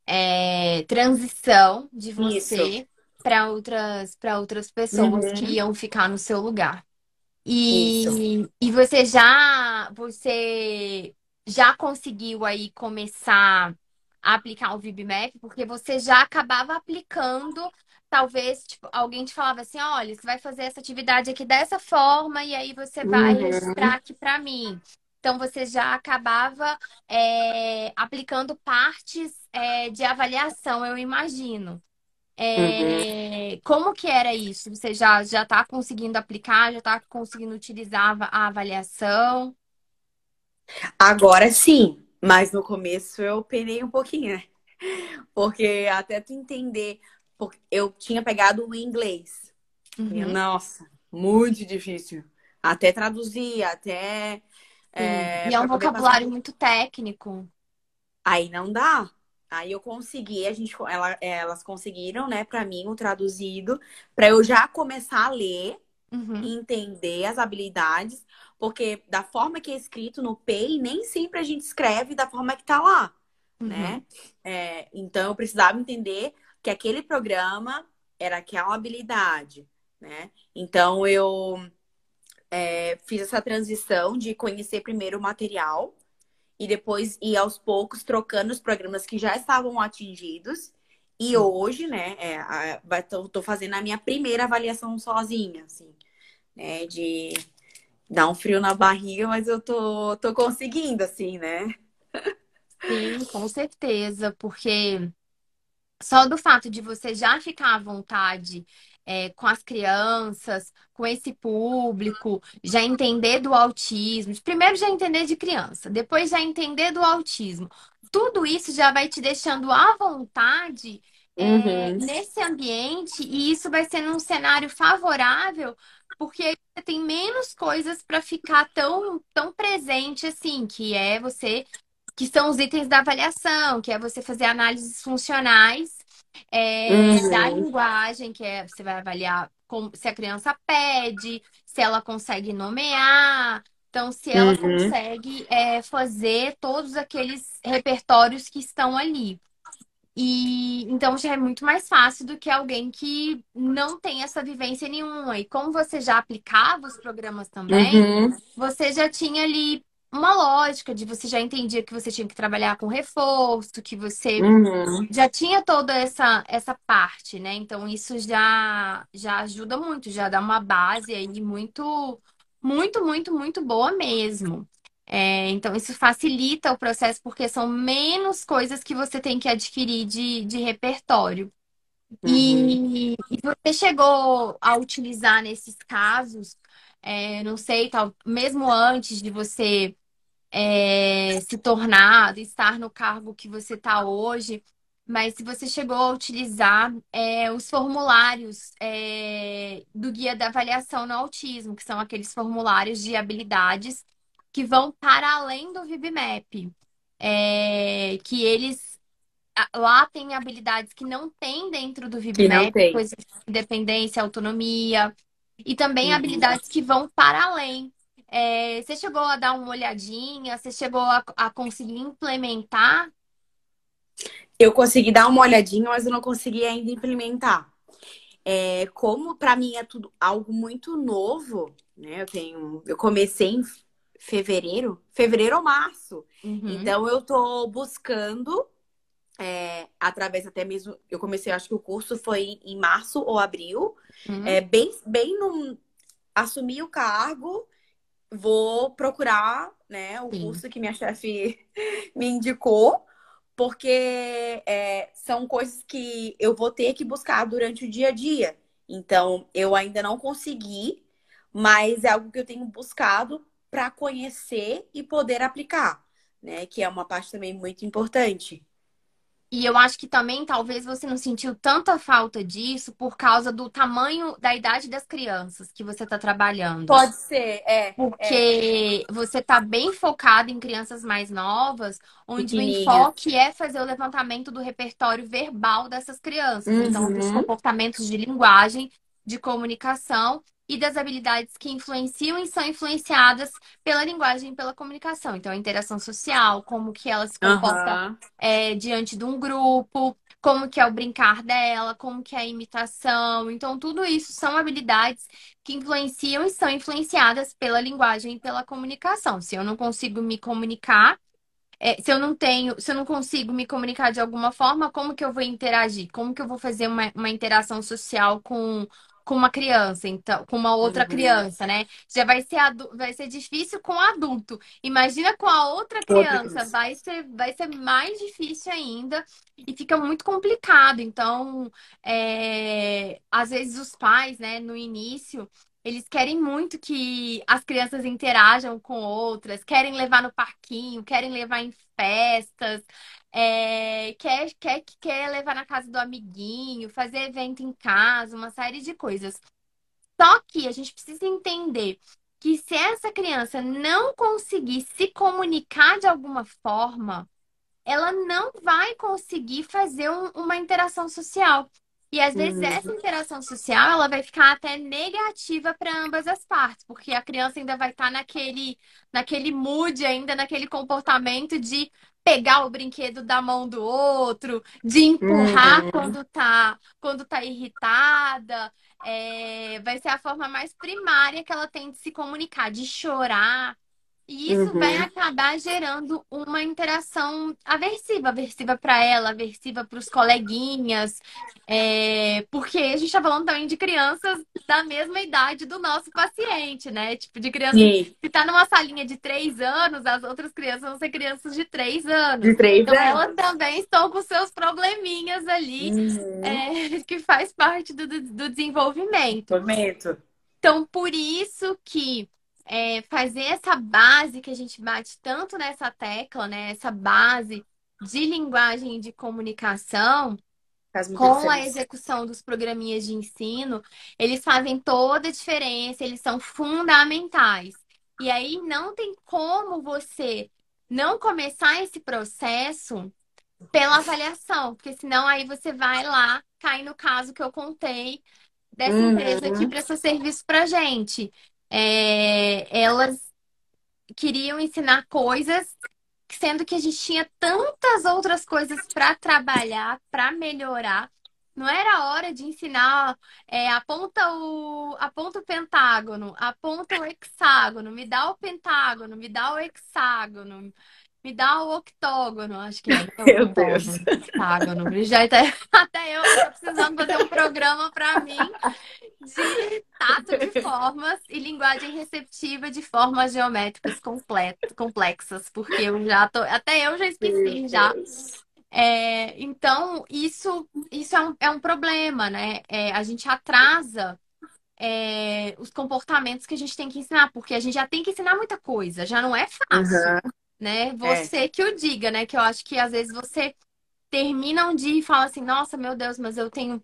é, transição de você para outras, para outras pessoas que uhum. iam ficar no seu lugar. E, e você já você já conseguiu aí começar aplicar o VibMap, porque você já acabava aplicando, talvez tipo, alguém te falava assim, olha, você vai fazer essa atividade aqui dessa forma e aí você vai uhum. registrar aqui para mim. Então você já acabava é, aplicando partes é, de avaliação, eu imagino. É, uhum. Como que era isso? Você já já está conseguindo aplicar, já está conseguindo utilizar a avaliação? Agora sim, mas no começo eu penei um pouquinho, né? Porque até tu entender, porque eu tinha pegado o inglês. Uhum. Nossa, muito difícil. Até traduzir, até. É, e é um vocabulário passar... muito técnico. Aí não dá. Aí eu consegui, a gente, ela, elas conseguiram, né, para mim, o traduzido, para eu já começar a ler, uhum. entender as habilidades, porque da forma que é escrito no PEI, nem sempre a gente escreve da forma que tá lá, uhum. né? É, então, eu precisava entender que aquele programa era aquela habilidade, né? Então, eu é, fiz essa transição de conhecer primeiro o material e depois ir aos poucos trocando os programas que já estavam atingidos. E hoje, né, é, tô fazendo a minha primeira avaliação sozinha, assim, né, de Dá um frio na barriga, mas eu tô, tô conseguindo, assim, né? Sim, com certeza, porque só do fato de você já ficar à vontade é, com as crianças, com esse público, já entender do autismo, primeiro já entender de criança, depois já entender do autismo, tudo isso já vai te deixando à vontade é, uhum. nesse ambiente e isso vai ser num cenário favorável porque você tem menos coisas para ficar tão, tão presente assim, que é você, que são os itens da avaliação, que é você fazer análises funcionais é, uhum. da linguagem, que é você vai avaliar como, se a criança pede, se ela consegue nomear, então se ela uhum. consegue é, fazer todos aqueles repertórios que estão ali. E então já é muito mais fácil do que alguém que não tem essa vivência nenhuma. E como você já aplicava os programas também, Uhum. você já tinha ali uma lógica de você já entendia que você tinha que trabalhar com reforço, que você Uhum. já tinha toda essa, essa parte, né? Então isso já, já ajuda muito, já dá uma base aí muito, muito, muito, muito boa mesmo. É, então isso facilita o processo porque são menos coisas que você tem que adquirir de, de repertório. Uhum. E, e você chegou a utilizar nesses casos, é, não sei, tal, mesmo antes de você é, se tornar, estar no cargo que você está hoje, mas se você chegou a utilizar é, os formulários é, do Guia da Avaliação no Autismo, que são aqueles formulários de habilidades que vão para além do VibMap. É, que eles lá tem habilidades que não tem dentro do VibMap, coisas de independência, autonomia, e também Uhum. habilidades que vão para além. É, você chegou a dar uma olhadinha? Você chegou a, a conseguir implementar? Eu consegui dar uma olhadinha, mas eu não consegui ainda implementar. É, como para mim é tudo algo muito novo, né? Eu tenho, eu comecei em fevereiro, fevereiro ou março. Uhum. Então eu tô buscando é, através até mesmo, eu comecei, acho que o curso foi em março ou abril, Uhum. é bem, bem no assumi o cargo, vou procurar, né, o Sim. curso que minha chefe me indicou, porque é, são coisas que eu vou ter que buscar durante o dia a dia. Então, eu ainda não consegui, mas é algo que eu tenho buscado para conhecer e poder aplicar, né? Que é uma parte também muito importante. E eu acho que também talvez você não sentiu tanta falta disso por causa do tamanho da idade das crianças que você está trabalhando. Pode ser, é. Porque você está bem focado em crianças mais novas, onde o enfoque é fazer o levantamento do repertório verbal dessas crianças. Então, dos Uhum. comportamentos de linguagem, de comunicação e das habilidades que influenciam e são influenciadas pela linguagem e pela comunicação. Então, a interação social, como que ela se comporta Aham. é, diante de um grupo, como que é o brincar dela, como que é a imitação. Então, tudo isso são habilidades que influenciam e são influenciadas pela linguagem e pela comunicação. Se eu não consigo me comunicar, é, se eu não tenho, se eu não consigo me comunicar de alguma forma, como que eu vou interagir? Como que eu vou fazer uma, uma interação social com, com uma criança, então, com uma outra Uhum. criança, né? Já vai ser, vai ser difícil com adulto. Imagina com a outra criança, criança. vai ser, vai ser mais difícil ainda e fica muito complicado. Então, é, às vezes os pais, né, no início, eles querem muito que as crianças interajam com outras, querem levar no parquinho, querem levar em festas, é, quer, quer, quer levar na casa do amiguinho, fazer evento em casa, uma série de coisas. Só que a gente precisa entender que se essa criança não conseguir se comunicar de alguma forma, ela não vai conseguir fazer um- uma interação social. E às vezes Uhum. essa interação social ela vai ficar até negativa para ambas as partes, porque a criança ainda vai estar naquele, naquele mood, ainda naquele comportamento de pegar o brinquedo da mão do outro, de empurrar Uhum. quando tá, quando tá irritada. É, vai ser a forma mais primária que ela tem de se comunicar, de chorar. E isso vai Uhum. acabar gerando uma interação aversiva, aversiva para ela, aversiva para os coleguinhas, é, porque a gente está falando também de crianças da mesma idade do nosso paciente, né? Tipo, de crianças. Sim, Se tá numa salinha de três anos, as outras crianças vão ser crianças de três anos. de três Então, elas anos. também estão com seus probleminhas ali, Uhum. é, que faz parte do, do desenvolvimento. Momento. Então, por isso que é, fazer essa base que a gente bate tanto nessa tecla, né? Essa base de linguagem e de comunicação, com a execução dos programinhas de ensino, eles fazem toda a diferença, eles são fundamentais. E aí não tem como você não começar esse processo pela avaliação, porque senão aí você vai lá, cai no caso que eu contei dessa Uhum. empresa que presta serviço pra gente. É, elas queriam ensinar coisas sendo que a gente tinha tantas outras coisas para trabalhar, para melhorar. Não era hora de ensinar, é, aponta o, aponta o pentágono, aponta o hexágono, me dá o pentágono, me dá o hexágono, me dá o octógono, acho que é. Meu Deus. Octágono. Já até, até eu estou precisando fazer um programa para mim de tato de formas e linguagem receptiva de formas geométricas complexas, porque eu já tô, até eu já esqueci já. É, então, isso, isso é, um, é um problema, né? É, a gente atrasa é, os comportamentos que a gente tem que ensinar, porque a gente já tem que ensinar muita coisa, já não é fácil, uhum. Né? Você é. que o diga, né? Que eu acho que às vezes você termina um dia e fala assim, nossa, meu Deus, mas eu tenho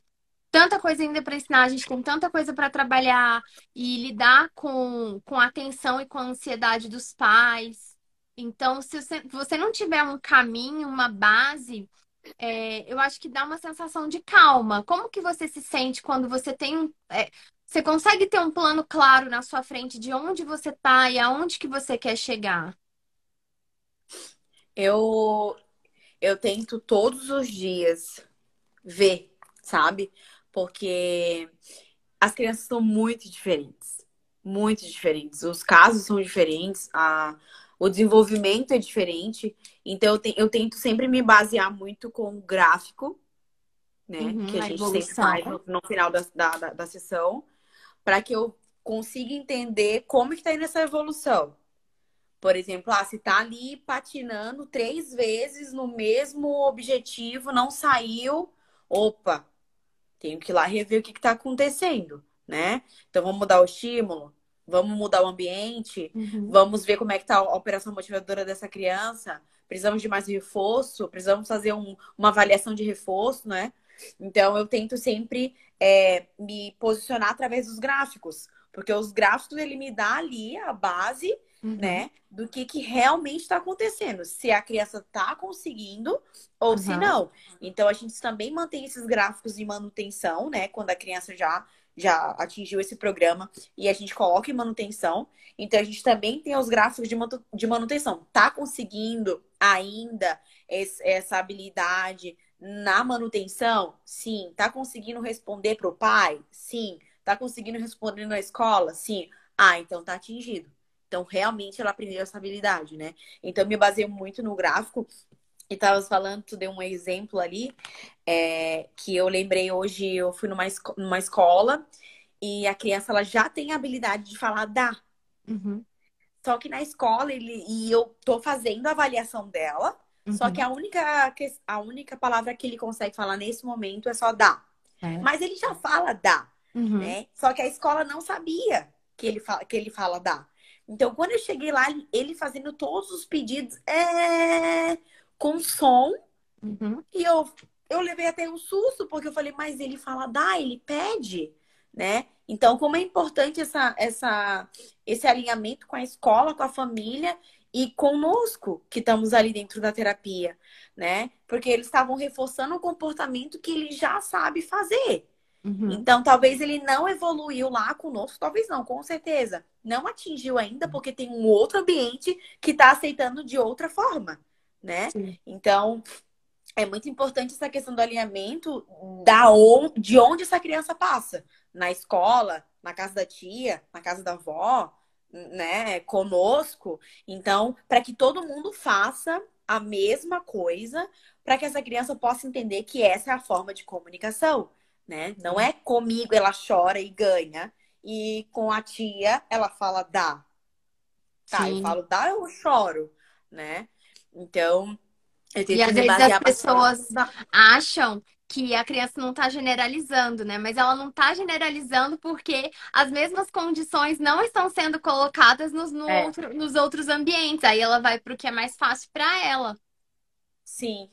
tanta coisa ainda para ensinar, a gente tem tanta coisa para trabalhar e lidar com, com a atenção e com a ansiedade dos pais. Então, se você, você não tiver um caminho, uma base, é, eu acho que dá uma sensação de calma. Como que você se sente quando você tem é, você consegue ter um plano claro na sua frente de onde você está e aonde que você quer chegar? Eu eu tento todos os dias ver, sabe? porque as crianças são muito diferentes. Muito diferentes. Os casos são diferentes, a, o desenvolvimento é diferente. Então, eu, te, eu tento sempre me basear muito com o gráfico, né? Uhum, que a, a gente evolução. sempre faz no, no final da, da, da, da sessão, para que eu consiga entender como que tá indo essa evolução. Por exemplo, ah, se tá ali patinando três vezes no mesmo objetivo, não saiu, opa, tenho que ir lá rever o que está acontecendo, né? Então vamos mudar o estímulo, vamos mudar o ambiente, uhum. vamos ver como é que está a operação motivadora dessa criança. Precisamos de mais reforço, precisamos fazer um, uma avaliação de reforço, né? Então eu tento sempre é, me posicionar através dos gráficos, porque os gráficos ele me dá ali a base uhum. né? Do que, que realmente está acontecendo. Se a criança está conseguindo ou uhum. se não. Então, a gente também mantém esses gráficos de manutenção, né? Quando a criança já, já atingiu esse programa e a gente coloca em manutenção. Então, a gente também tem os gráficos de, manutenção. Tá conseguindo ainda essa habilidade na manutenção? Sim. Tá conseguindo responder para o pai? Sim. Tá conseguindo responder na escola? Sim. Ah, então tá atingido. Então, realmente, ela aprendeu essa habilidade, né? Então, me baseio muito no gráfico. E tava falando, tu deu um exemplo ali, é, que eu lembrei hoje, eu fui numa, esco numa escola e a criança ela já tem a habilidade de falar dá. Uhum. Só que na escola, ele, e eu tô fazendo a avaliação dela, uhum. só que a única, a única palavra que ele consegue falar nesse momento é só dá. É. Mas ele já fala dá, uhum. né? Só que a escola não sabia que ele fala, que ele fala dá. Então, quando eu cheguei lá, ele fazendo todos os pedidos é... com som. Uhum. E eu, eu levei até um susto, porque eu falei, mas ele fala, dá, ele pede, né? Então, como é importante essa, essa, esse alinhamento com a escola, com a família e conosco, que estamos ali dentro da terapia, né? Porque eles estavam reforçando um comportamento que ele já sabe fazer. Uhum. Então, talvez ele não evoluiu lá conosco, talvez não, com certeza. Não atingiu ainda, porque tem um outro ambiente que está aceitando de outra forma, né? Sim. Então, é muito importante essa questão do alinhamento da on... de onde essa criança passa. Na escola, na casa da tia, na casa da avó, né? Conosco. Então, para que todo mundo faça a mesma coisa, para que essa criança possa entender que essa é a forma de comunicação né? Não é comigo ela chora e ganha e com a tia ela fala dá. Tá, Sim. eu falo dá, eu choro, né? Então, eu tenho e às vezes as pessoas acham que a criança não está generalizando, né? Mas ela não está generalizando porque as mesmas condições não estão sendo colocadas nos, no é. outro, nos outros ambientes. Aí ela vai para o que é mais fácil para ela. Sim,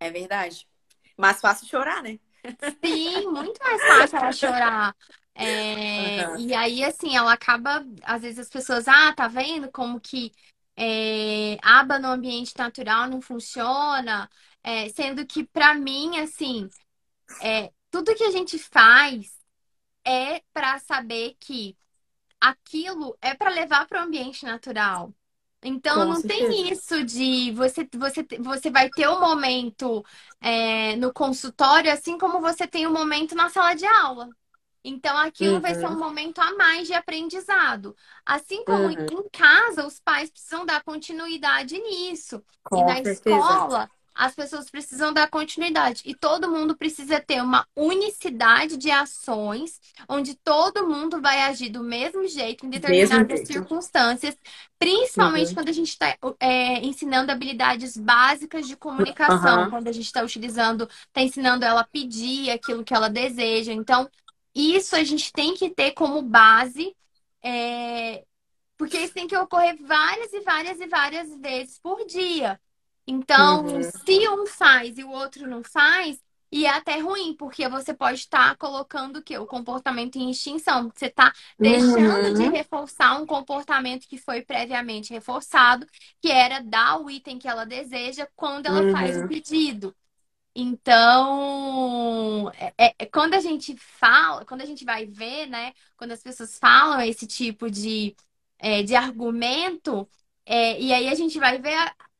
é verdade. Mais fácil chorar, né? Sim, muito mais fácil ela chorar. É, uhum. E aí, assim, ela acaba, às vezes as pessoas, ah, tá vendo como que é, aba no ambiente natural não funciona, é, sendo que para mim, assim, é, tudo que a gente faz é para saber que aquilo é para levar para o ambiente natural. Então, Com não certeza. tem isso de você, você, você vai ter um momento é, no consultório, assim como você tem um momento na sala de aula. Então, aquilo vai ser um Uhum, momento a mais de aprendizado. Assim como uhum. em casa, os pais precisam dar continuidade nisso. E Com na certeza. escola, as pessoas precisam dar continuidade. E todo mundo precisa ter uma unicidade de ações, onde todo mundo vai agir do mesmo jeito em determinadas jeito. circunstâncias, principalmente Uhum. quando a gente está ensinando habilidades básicas de comunicação, Aham. quando a gente está utilizando, está ensinando ela a pedir aquilo que ela deseja. Então, isso a gente tem que ter como base, é, porque isso tem que ocorrer várias e várias e várias vezes por dia. Então, Uhum. se um faz e o outro não faz, e é até ruim, porque você pode estar colocando o quê? O comportamento em extinção. Você está deixando de Uhum. reforçar um comportamento que foi previamente reforçado, que era dar o item que ela deseja quando ela faz o Uhum. pedido. Então, é, é- quando a gente fala, quando a gente vai ver, né, quando as pessoas falam esse tipo de, é, de argumento, é, e aí a gente vai ver,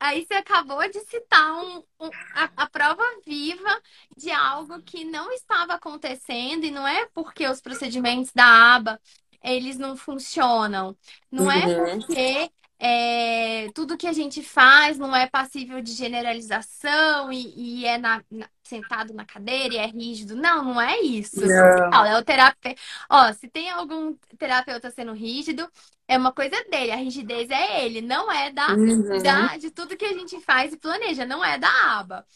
aí você acabou de citar um, um- a, a prova viva de algo que não estava acontecendo, e não é porque os procedimentos da aba eles não funcionam, não é Uhum. porque é, tudo que a gente faz não é passível de generalização e, e é na- na- sentado na cadeira e é rígido. Não, não é isso. Não. Fala, É o terapeuta. Ó, se tem algum terapeuta sendo rígido, é uma coisa dele. A rigidez é ele, não é da, Uhum. da de tudo que a gente faz e planeja, não é da aba.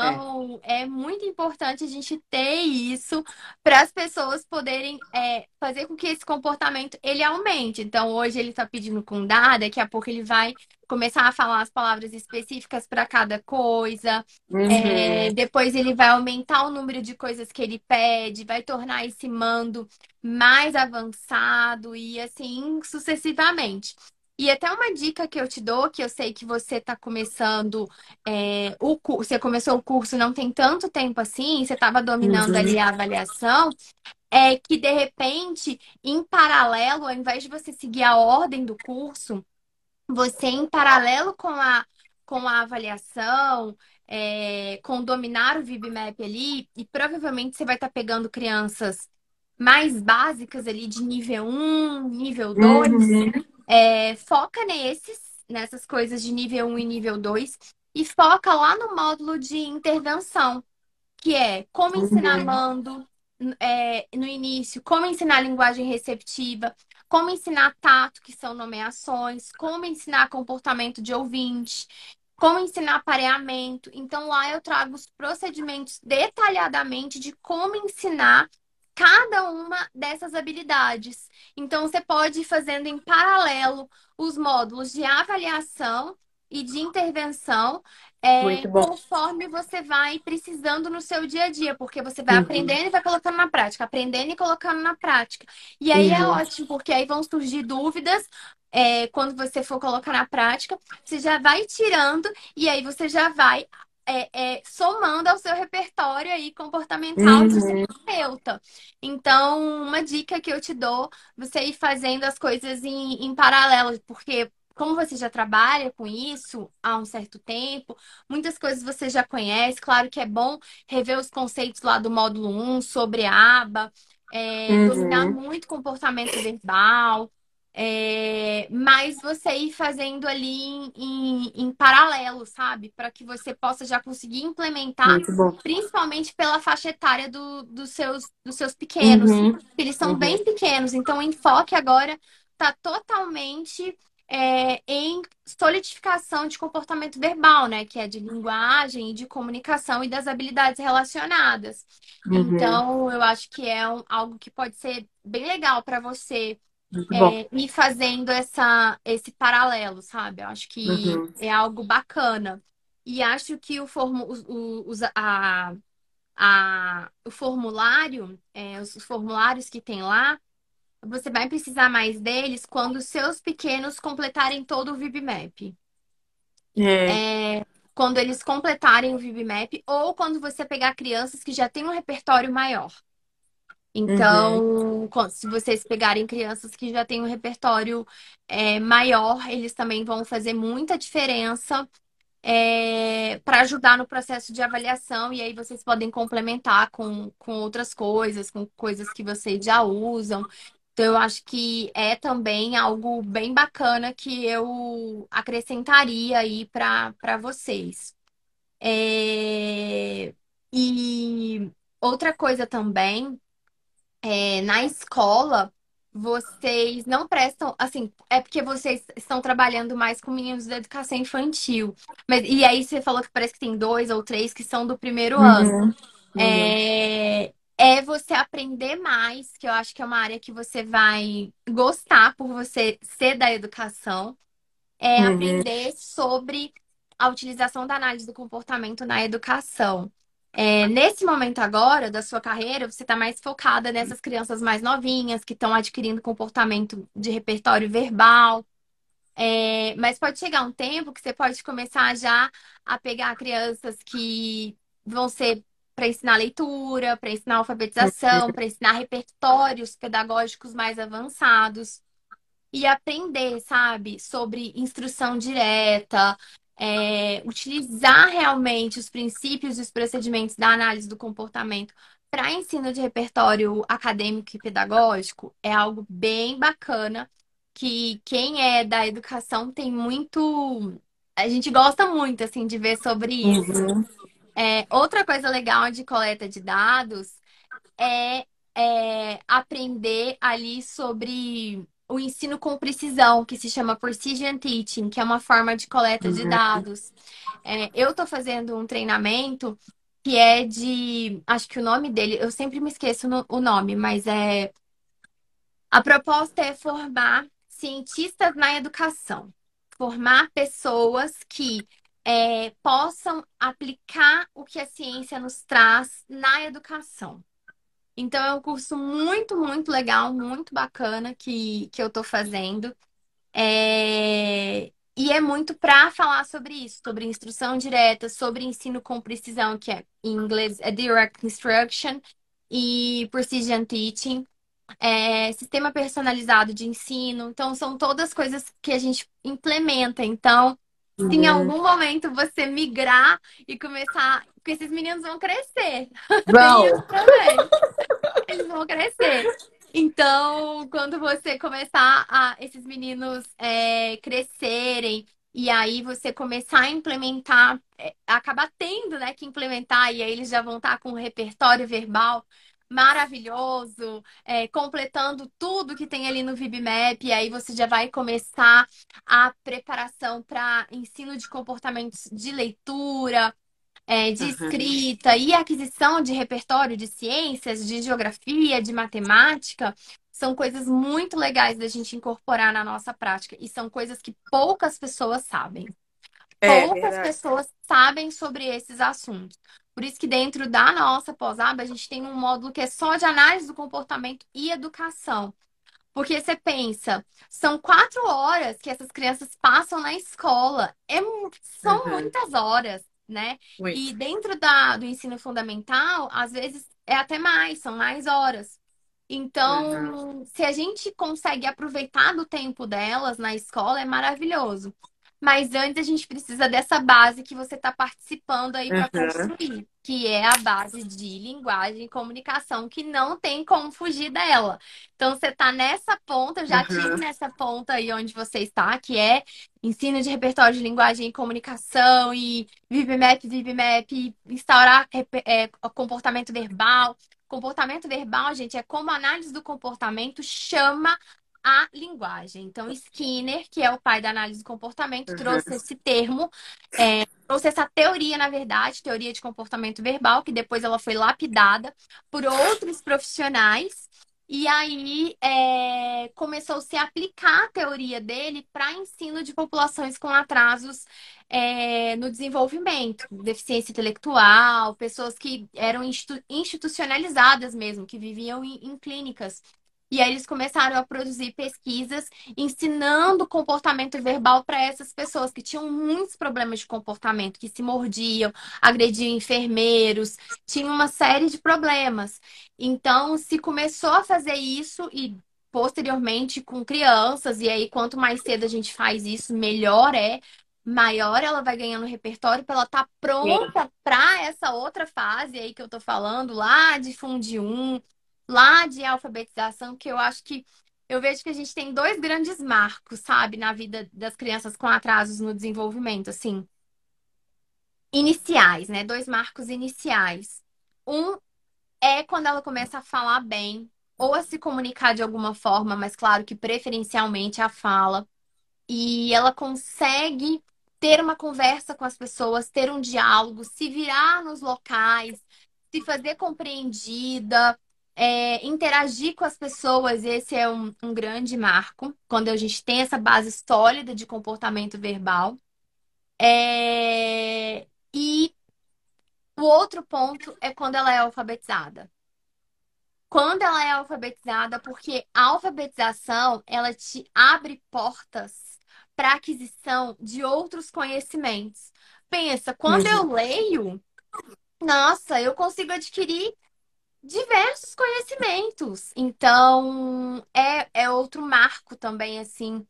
É. Então, é muito importante a gente ter isso para as pessoas poderem é, fazer com que esse comportamento ele aumente. Então, hoje ele está pedindo com dá, daqui a pouco ele vai começar a falar as palavras específicas para cada coisa. É, Uhum. depois ele vai aumentar o número de coisas que ele pede, vai tornar esse mando mais avançado e assim sucessivamente. E até uma dica que eu te dou, que eu sei que você está começando é, o curso, você começou o curso não tem tanto tempo assim, você estava dominando ali Uhum. a avaliação, é que de repente, em paralelo, ao invés de você seguir a ordem do curso, você em paralelo com a, com a avaliação, é, com dominar o VibMap ali, e provavelmente você vai estar pegando crianças mais básicas ali de nível 1, nível 2, Uhum. é, foca nesses, nessas coisas de nível 1 e nível 2, e foca lá no módulo de intervenção, que é como ensinar Uhum. mando é, no início, como ensinar linguagem receptiva, como ensinar tato, que são nomeações, como ensinar comportamento de ouvinte, como ensinar pareamento. Então, lá eu trago os procedimentos detalhadamente de como ensinar cada uma dessas habilidades. Então, você pode ir fazendo em paralelo os módulos de avaliação e de intervenção, é, conforme você vai precisando no seu dia a dia, porque você vai Uhum. aprendendo e vai colocando na prática, aprendendo e colocando na prática. E aí é Uhum. ótimo, porque aí vão surgir dúvidas. é, quando você for colocar na prática, você já vai tirando e aí você já vai é, é, somando ao seu repertório aí comportamental de Uhum. terapeuta. Então, uma dica que eu te dou, você ir fazendo as coisas em, em paralelo, porque como você já trabalha com isso há um certo tempo, muitas coisas você já conhece. Claro que é bom rever os conceitos lá do módulo 1 sobre a aba, é, dominar Uhum. muito comportamento verbal. É, mas você ir fazendo ali em, em, em paralelo, sabe? Para que você possa já conseguir implementar, principalmente pela faixa etária do, dos, seus, dos seus pequenos. Uhum. Eles são Uhum. bem pequenos, então o enfoque agora está totalmente é, em solidificação de comportamento verbal, né? Que é de linguagem de comunicação e das habilidades relacionadas. Uhum. Então, eu acho que é um- algo que pode ser bem legal para você é, ir fazendo essa, esse paralelo, sabe? Eu acho que Uhum. é algo bacana. E acho que o, formu, o, o, a, a, o formulário, é, os formulários que tem lá, você vai precisar mais deles quando seus pequenos completarem todo o VibMap. É. É, quando eles completarem o VibMap ou quando você pegar crianças que já têm um repertório maior. Então, se vocês pegarem crianças que já têm um repertório é, maior, eles também vão fazer muita diferença é, para ajudar no processo de avaliação, e aí vocês podem complementar com, com outras coisas, com coisas que vocês já usam. Então, eu acho que é também algo bem bacana que eu acrescentaria aí para vocês. É... E outra coisa também, é, na escola, vocês não prestam, assim, é porque vocês estão trabalhando mais com meninos da educação infantil. Mas, e aí você falou que parece que tem dois ou três que são do primeiro Uhum. ano. Uhum. É, é você aprender mais, que eu acho que é uma área que você vai gostar por você ser da educação, é Uhum. aprender sobre a utilização da análise do comportamento na educação. É, nesse momento agora da sua carreira, você está mais focada nessas crianças mais novinhas que estão adquirindo comportamento de repertório verbal. É, mas pode chegar um tempo que você pode começar já a pegar crianças que vão ser para ensinar leitura, para ensinar alfabetização, para ensinar repertórios pedagógicos mais avançados e aprender, sabe, sobre instrução direta, é, utilizar realmente os princípios e os procedimentos da análise do comportamento para ensino de repertório acadêmico e pedagógico é algo bem bacana que quem é da educação tem muito. A gente gosta muito, assim, de ver sobre isso. Uhum. É, outra coisa legal de coleta de dados é, é aprender ali sobre o ensino com precisão, que se chama Precision Teaching, que é uma forma de coleta de Uhum. dados. É, eu estou fazendo um treinamento que é de. Acho que o nome dele, eu sempre me esqueço no- o nome, mas é. A proposta é formar cientistas na educação, formar pessoas que é, possam aplicar o que a ciência nos traz na educação. Então, é um curso muito, muito legal, muito bacana que, que eu estou fazendo. É, E é muito para falar sobre isso, sobre instrução direta, sobre ensino com precisão, que é em inglês é Direct Instruction, e Precision Teaching, é, sistema personalizado de ensino. Então, são todas coisas que a gente implementa. Então, se em Uhum. algum momento você migrar e começar. Porque esses meninos vão crescer. Também. Eles vão crescer. Então, quando você começar a esses meninos é, crescerem e aí você começar a implementar, é, acabar tendo, né, que implementar, e aí eles já vão estar com um repertório verbal maravilhoso, é, completando tudo que tem ali no VibMap, e aí você já vai começar a preparação para ensino de comportamentos de leitura é, de escrita e aquisição de repertório de ciências, de geografia, de matemática, são coisas muito legais da gente incorporar na nossa prática e são coisas que poucas pessoas sabem. É Poucas verdade. pessoas sabem sobre esses assuntos. Por isso que dentro da nossa pós-aba a gente tem um módulo que é só de análise do comportamento e educação. Porque você pensa, são quatro horas que essas crianças passam na escola. É são Uhum. muitas horas, né? E Muito. dentro da, do ensino fundamental, às vezes é até mais, são mais horas. Uhum. Então, se a gente consegue aproveitar do tempo delas na escola, é maravilhoso. Mas antes a gente precisa dessa base que você está participando aí para Uhum. construir, que é a base de linguagem e comunicação, que não tem como fugir dela. Então, você está nessa ponta, eu já tive Uhum. nessa ponta aí onde você está, que é ensino de repertório de linguagem e comunicação e VibMap, VibMap, instaurar é, comportamento verbal. Comportamento verbal, gente, é como a análise do comportamento chama a linguagem. Então, Skinner, que é o pai da análise do comportamento, Uhum. trouxe esse termo, é, trouxe essa teoria, na verdade, teoria de comportamento verbal, que depois ela foi lapidada por outros profissionais. E aí é, começou-se a aplicar a teoria dele para ensino de populações com atrasos é, no desenvolvimento, deficiência intelectual, pessoas que eram institu- institucionalizadas mesmo, que viviam em, em clínicas E aí eles começaram a produzir pesquisas ensinando comportamento verbal para essas pessoas que tinham muitos problemas de comportamento, que se mordiam, agrediam enfermeiros, tinham uma série de problemas. Então, se começou a fazer isso e posteriormente com crianças, e aí quanto mais cedo a gente faz isso, melhor é, maior ela vai ganhando repertório para ela estar tá pronta para essa outra fase aí que eu tô falando, lá de Fundi 1, lá de alfabetização, que eu acho que eu vejo que a gente tem dois grandes marcos, sabe, na vida das crianças com atrasos no desenvolvimento, assim, iniciais, né? Dois marcos iniciais. Um é quando ela começa a falar bem ou a se comunicar de alguma forma, mas claro que preferencialmente a fala. E ela consegue ter uma conversa com as pessoas, ter um diálogo, se virar nos locais, se fazer compreendida, é, interagir com as pessoas. Esse é um, um grande marco, quando a gente tem essa base sólida de comportamento verbal. É... E o outro ponto é quando ela é alfabetizada. Quando ela é alfabetizada, porque a alfabetização ela te abre portas para aquisição de outros conhecimentos. Pensa, quando eu leio, nossa, eu consigo adquirir diversos conhecimentos. Então, é, é outro marco também, assim,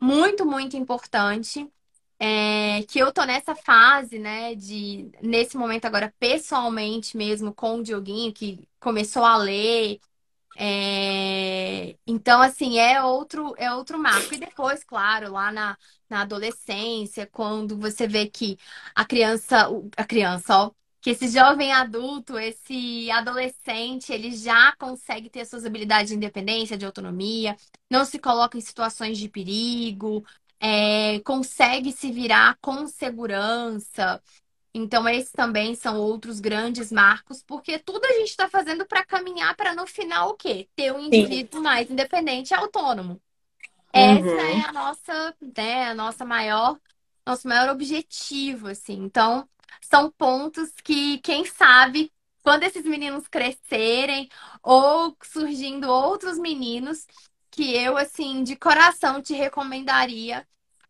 muito, muito importante. É, que eu tô nessa fase, né, de nesse momento agora, pessoalmente mesmo, com o Dioguinho, que começou a ler, é... Então, assim, é outro, é outro marco. E depois, claro, lá na, na adolescência, quando você vê que a criança, a criança, ó, que esse jovem adulto, esse adolescente, ele já consegue ter suas habilidades de independência, de autonomia, não se coloca em situações de perigo, é, consegue se virar com segurança. Então, esses também são outros grandes marcos, porque tudo a gente está fazendo para caminhar para no final o quê? Ter um indivíduo Sim. mais independente e autônomo. Essa uhum. é a nossa, né, a nossa maior, nosso maior objetivo, assim. Então, são pontos que, quem sabe, quando esses meninos crescerem ou surgindo outros meninos, que eu, assim, de coração te recomendaria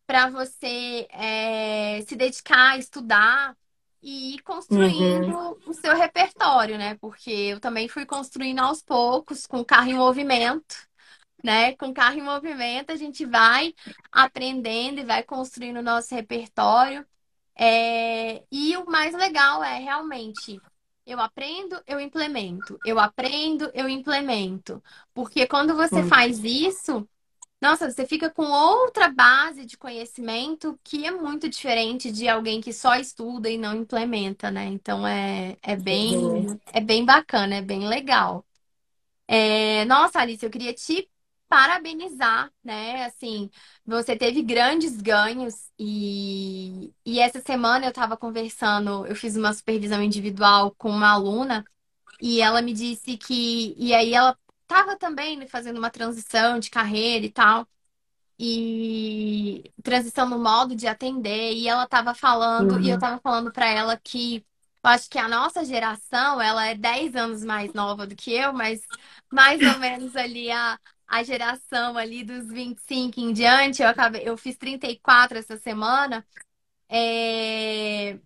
para você é, se dedicar a estudar e ir construindo uhum. o seu repertório, né? Porque eu também fui construindo aos poucos, com o carro em movimento, né? Com o carro em movimento, a gente vai aprendendo e vai construindo o nosso repertório. É... E o mais legal é realmente eu aprendo, eu implemento. Eu aprendo, eu implemento. Porque quando você uhum. faz isso, nossa, você fica com outra base de conhecimento que é muito diferente de alguém que só estuda e não implementa, né? Então é, é, bem, é bem bacana, é bem legal. É, nossa, Alice, eu queria te parabenizar, né? Assim, você teve grandes ganhos e, e essa semana eu estava conversando, eu fiz uma supervisão individual com uma aluna e ela me disse que, e aí ela estava também fazendo uma transição de carreira e tal. E transição no modo de atender. E ela estava falando, uhum. e eu estava uhum. falando para ela que eu acho que a nossa geração, ela é 10 anos mais nova do que eu, mas mais ou menos ali a, a geração ali dos 25 em diante, eu acabei, eu fiz 34 essa semana. É,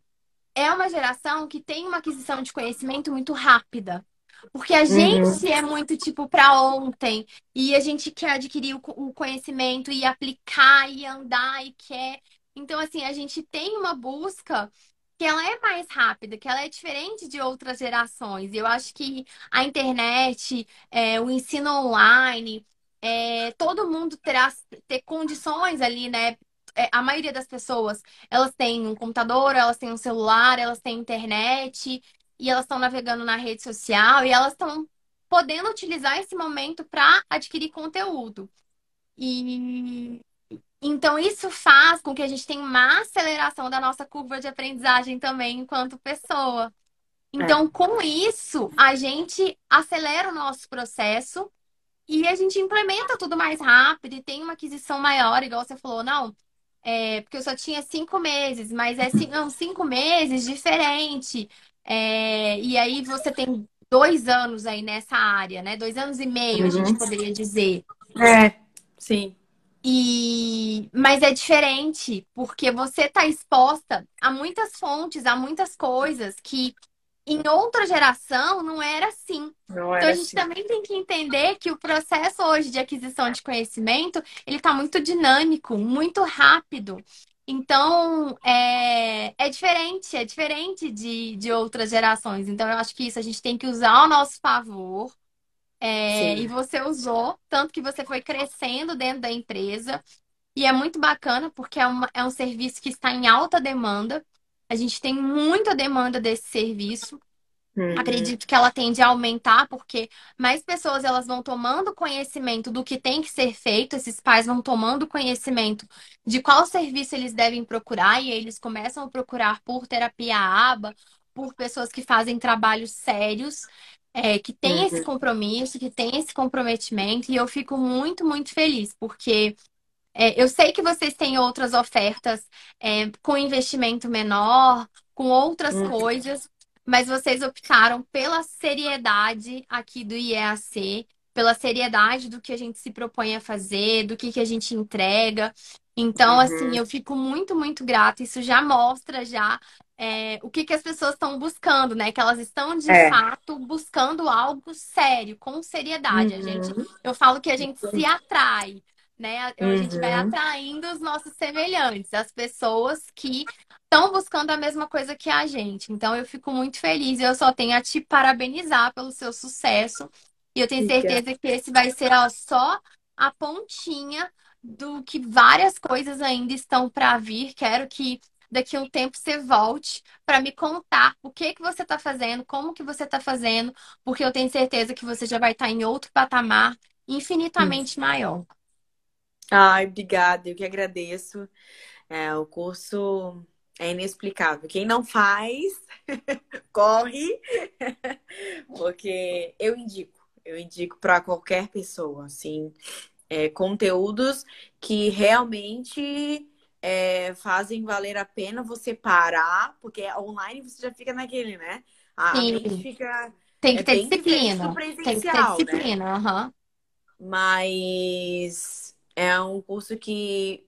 é uma geração que tem uma aquisição de conhecimento muito rápida. Porque a gente uhum. é muito tipo para ontem e a gente quer adquirir o conhecimento e aplicar e andar e quer. Então, assim, a gente tem uma busca que ela é mais rápida, que ela é diferente de outras gerações. Eu acho que a internet, é, o ensino online, é, todo mundo terá ter condições ali, né? É, a maioria das pessoas, elas têm um computador, elas têm um celular, elas têm internet e elas estão navegando na rede social e elas estão podendo utilizar esse momento para adquirir conteúdo. E então isso faz com que a gente tenha uma aceleração da nossa curva de aprendizagem também enquanto pessoa. Então, é. com isso, a gente acelera o nosso processo e a gente implementa tudo mais rápido e tem uma aquisição maior, igual você falou, não, é, porque eu só tinha cinco meses, mas é cinco, não, cinco meses diferente. É, e aí você tem dois anos aí nessa área, né? Dois anos e meio, uhum. a gente poderia dizer. É, sim. E mas é diferente porque você está exposta a muitas fontes, a muitas coisas que em outra geração não era assim. Não era então a gente assim. também tem que entender que o processo hoje de aquisição de conhecimento ele está muito dinâmico, muito rápido. Então é, é diferente, é diferente de, de outras gerações. Então eu acho que isso a gente tem que usar ao nosso favor. É, e você usou, tanto que você foi crescendo dentro da empresa. E é muito bacana porque é, uma, é um serviço que está em alta demanda. A gente tem muita demanda desse serviço. Uhum. Acredito que ela tende a aumentar porque mais pessoas elas vão tomando conhecimento do que tem que ser feito, esses pais vão tomando conhecimento de qual serviço eles devem procurar e eles começam a procurar por terapia aba, por pessoas que fazem trabalhos sérios, é, que têm uhum. esse compromisso, que têm esse comprometimento e eu fico muito, muito feliz porque é, eu sei que vocês têm outras ofertas é, com investimento menor, com outras uhum. coisas, mas vocês optaram pela seriedade aqui do IEAC, pela seriedade do que a gente se propõe a fazer, do que, que a gente entrega. Então, uhum. assim, eu fico muito, muito grata. Isso já mostra já é, o que, que as pessoas estão buscando, né? Que elas estão de é. fato buscando algo sério, com seriedade. Uhum. A gente, uhum. eu falo que a gente se atrai né? A gente vai uhum. atraindo os nossos semelhantes, as pessoas que estão buscando a mesma coisa que a gente. Então eu fico muito feliz e eu só tenho a te parabenizar pelo seu sucesso. E eu tenho certeza que esse vai ser ó, só a pontinha do que várias coisas ainda estão para vir. Quero que daqui a um tempo você volte para me contar o que que você está fazendo, como que você está fazendo, porque eu tenho certeza que você já vai estar tá em outro patamar infinitamente Isso. maior. Ai, obrigada, eu que agradeço. É, o curso é inexplicável. Quem não faz, corre, porque eu indico, eu indico para qualquer pessoa, assim, é, conteúdos que realmente é, fazem valer a pena você parar, porque online você já fica naquele, né? A, mente fica. Tem que é ter disciplina. Tem que ter disciplina, né? uhum. Mas é um curso que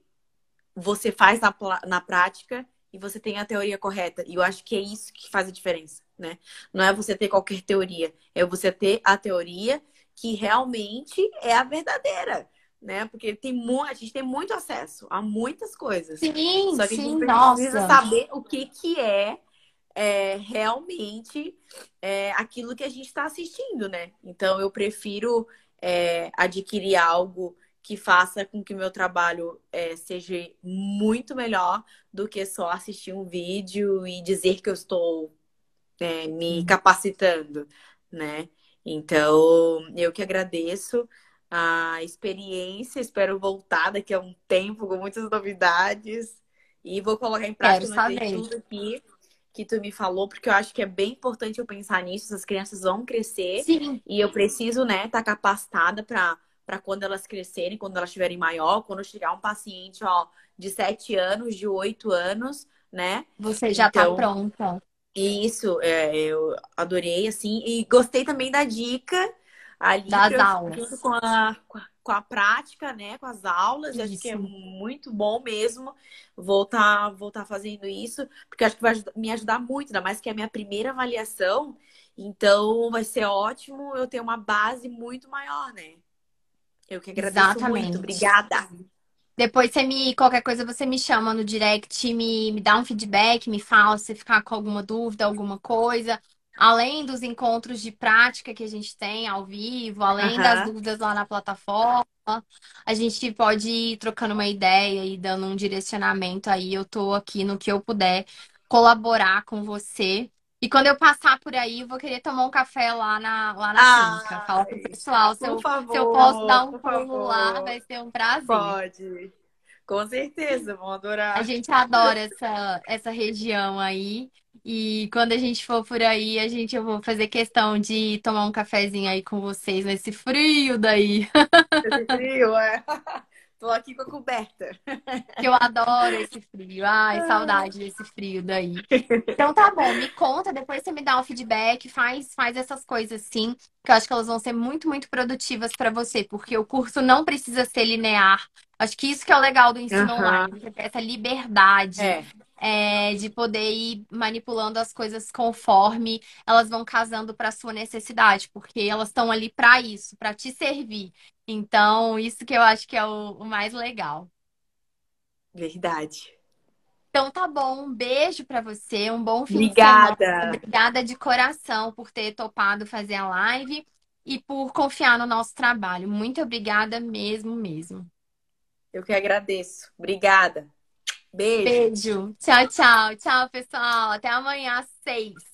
você faz na, na prática e você tem a teoria correta. E eu acho que é isso que faz a diferença, né? Não é você ter qualquer teoria, é você ter a teoria que realmente é a verdadeira, né? Porque tem a gente tem muito acesso a muitas coisas. Sim, Só que sim, a gente nossa. precisa saber o que que é, é realmente é, aquilo que a gente está assistindo, né? Então eu prefiro é, adquirir algo que faça com que o meu trabalho é, seja muito melhor do que só assistir um vídeo e dizer que eu estou é, me capacitando, né? Então, eu que agradeço a experiência, espero voltar daqui a um tempo com muitas novidades e vou colocar em prática tudo aqui que tu me falou, porque eu acho que é bem importante eu pensar nisso, as crianças vão crescer Sim. e eu preciso, né, estar tá capacitada para para quando elas crescerem, quando elas estiverem maior, quando chegar um paciente, ó, de 7 anos, de 8 anos, né? Você já tá então, tá pronta. Isso, é, eu adorei, assim, e gostei também da dica ali das aulas. Com a, com a prática, né? Com as aulas. Isso. Acho que é muito bom mesmo voltar, voltar fazendo isso, porque acho que vai me ajudar muito, ainda mais que é a minha primeira avaliação. Então vai ser ótimo eu ter uma base muito maior, né? Eu que agradeço Exatamente. muito. Obrigada. Depois você me, qualquer coisa você me chama no direct, me, me dá um feedback, me fala se ficar com alguma dúvida, alguma coisa. Além dos encontros de prática que a gente tem ao vivo, além uhum. das dúvidas lá na plataforma, a gente pode ir trocando uma ideia e dando um direcionamento aí. Eu tô aqui no que eu puder colaborar com você. E quando eu passar por aí, eu vou querer tomar um café lá na, lá na ah, clínica. Fala pro pessoal se eu, favor, se eu posso dar um pulo lá, vai ser um prazer. Pode. Com certeza, vão adorar. A gente adora essa, essa região aí. E quando a gente for por aí, a gente eu vou fazer questão de tomar um cafezinho aí com vocês nesse frio daí. Esse frio, é. Tô aqui com a coberta. Eu adoro esse frio. Ai, saudade desse frio daí. Então tá bom, me conta, depois você me dá um feedback, faz, faz essas coisas sim, que eu acho que elas vão ser muito, muito produtivas para você, porque o curso não precisa ser linear. Acho que isso que é o legal do ensino Uhum. online, essa liberdade. É. é, de poder ir manipulando as coisas conforme elas vão casando para sua necessidade, porque elas estão ali para isso, para te servir. Então, isso que eu acho que é o, o mais legal. Verdade. Então, tá bom. Um beijo para você, um bom fim de semana. Obrigada. Obrigada de coração por ter topado fazer a live e por confiar no nosso trabalho. Muito obrigada mesmo, mesmo. Eu que agradeço. Obrigada. Beijo. Beijo. Tchau, tchau. Tchau, pessoal. Até amanhã às seis.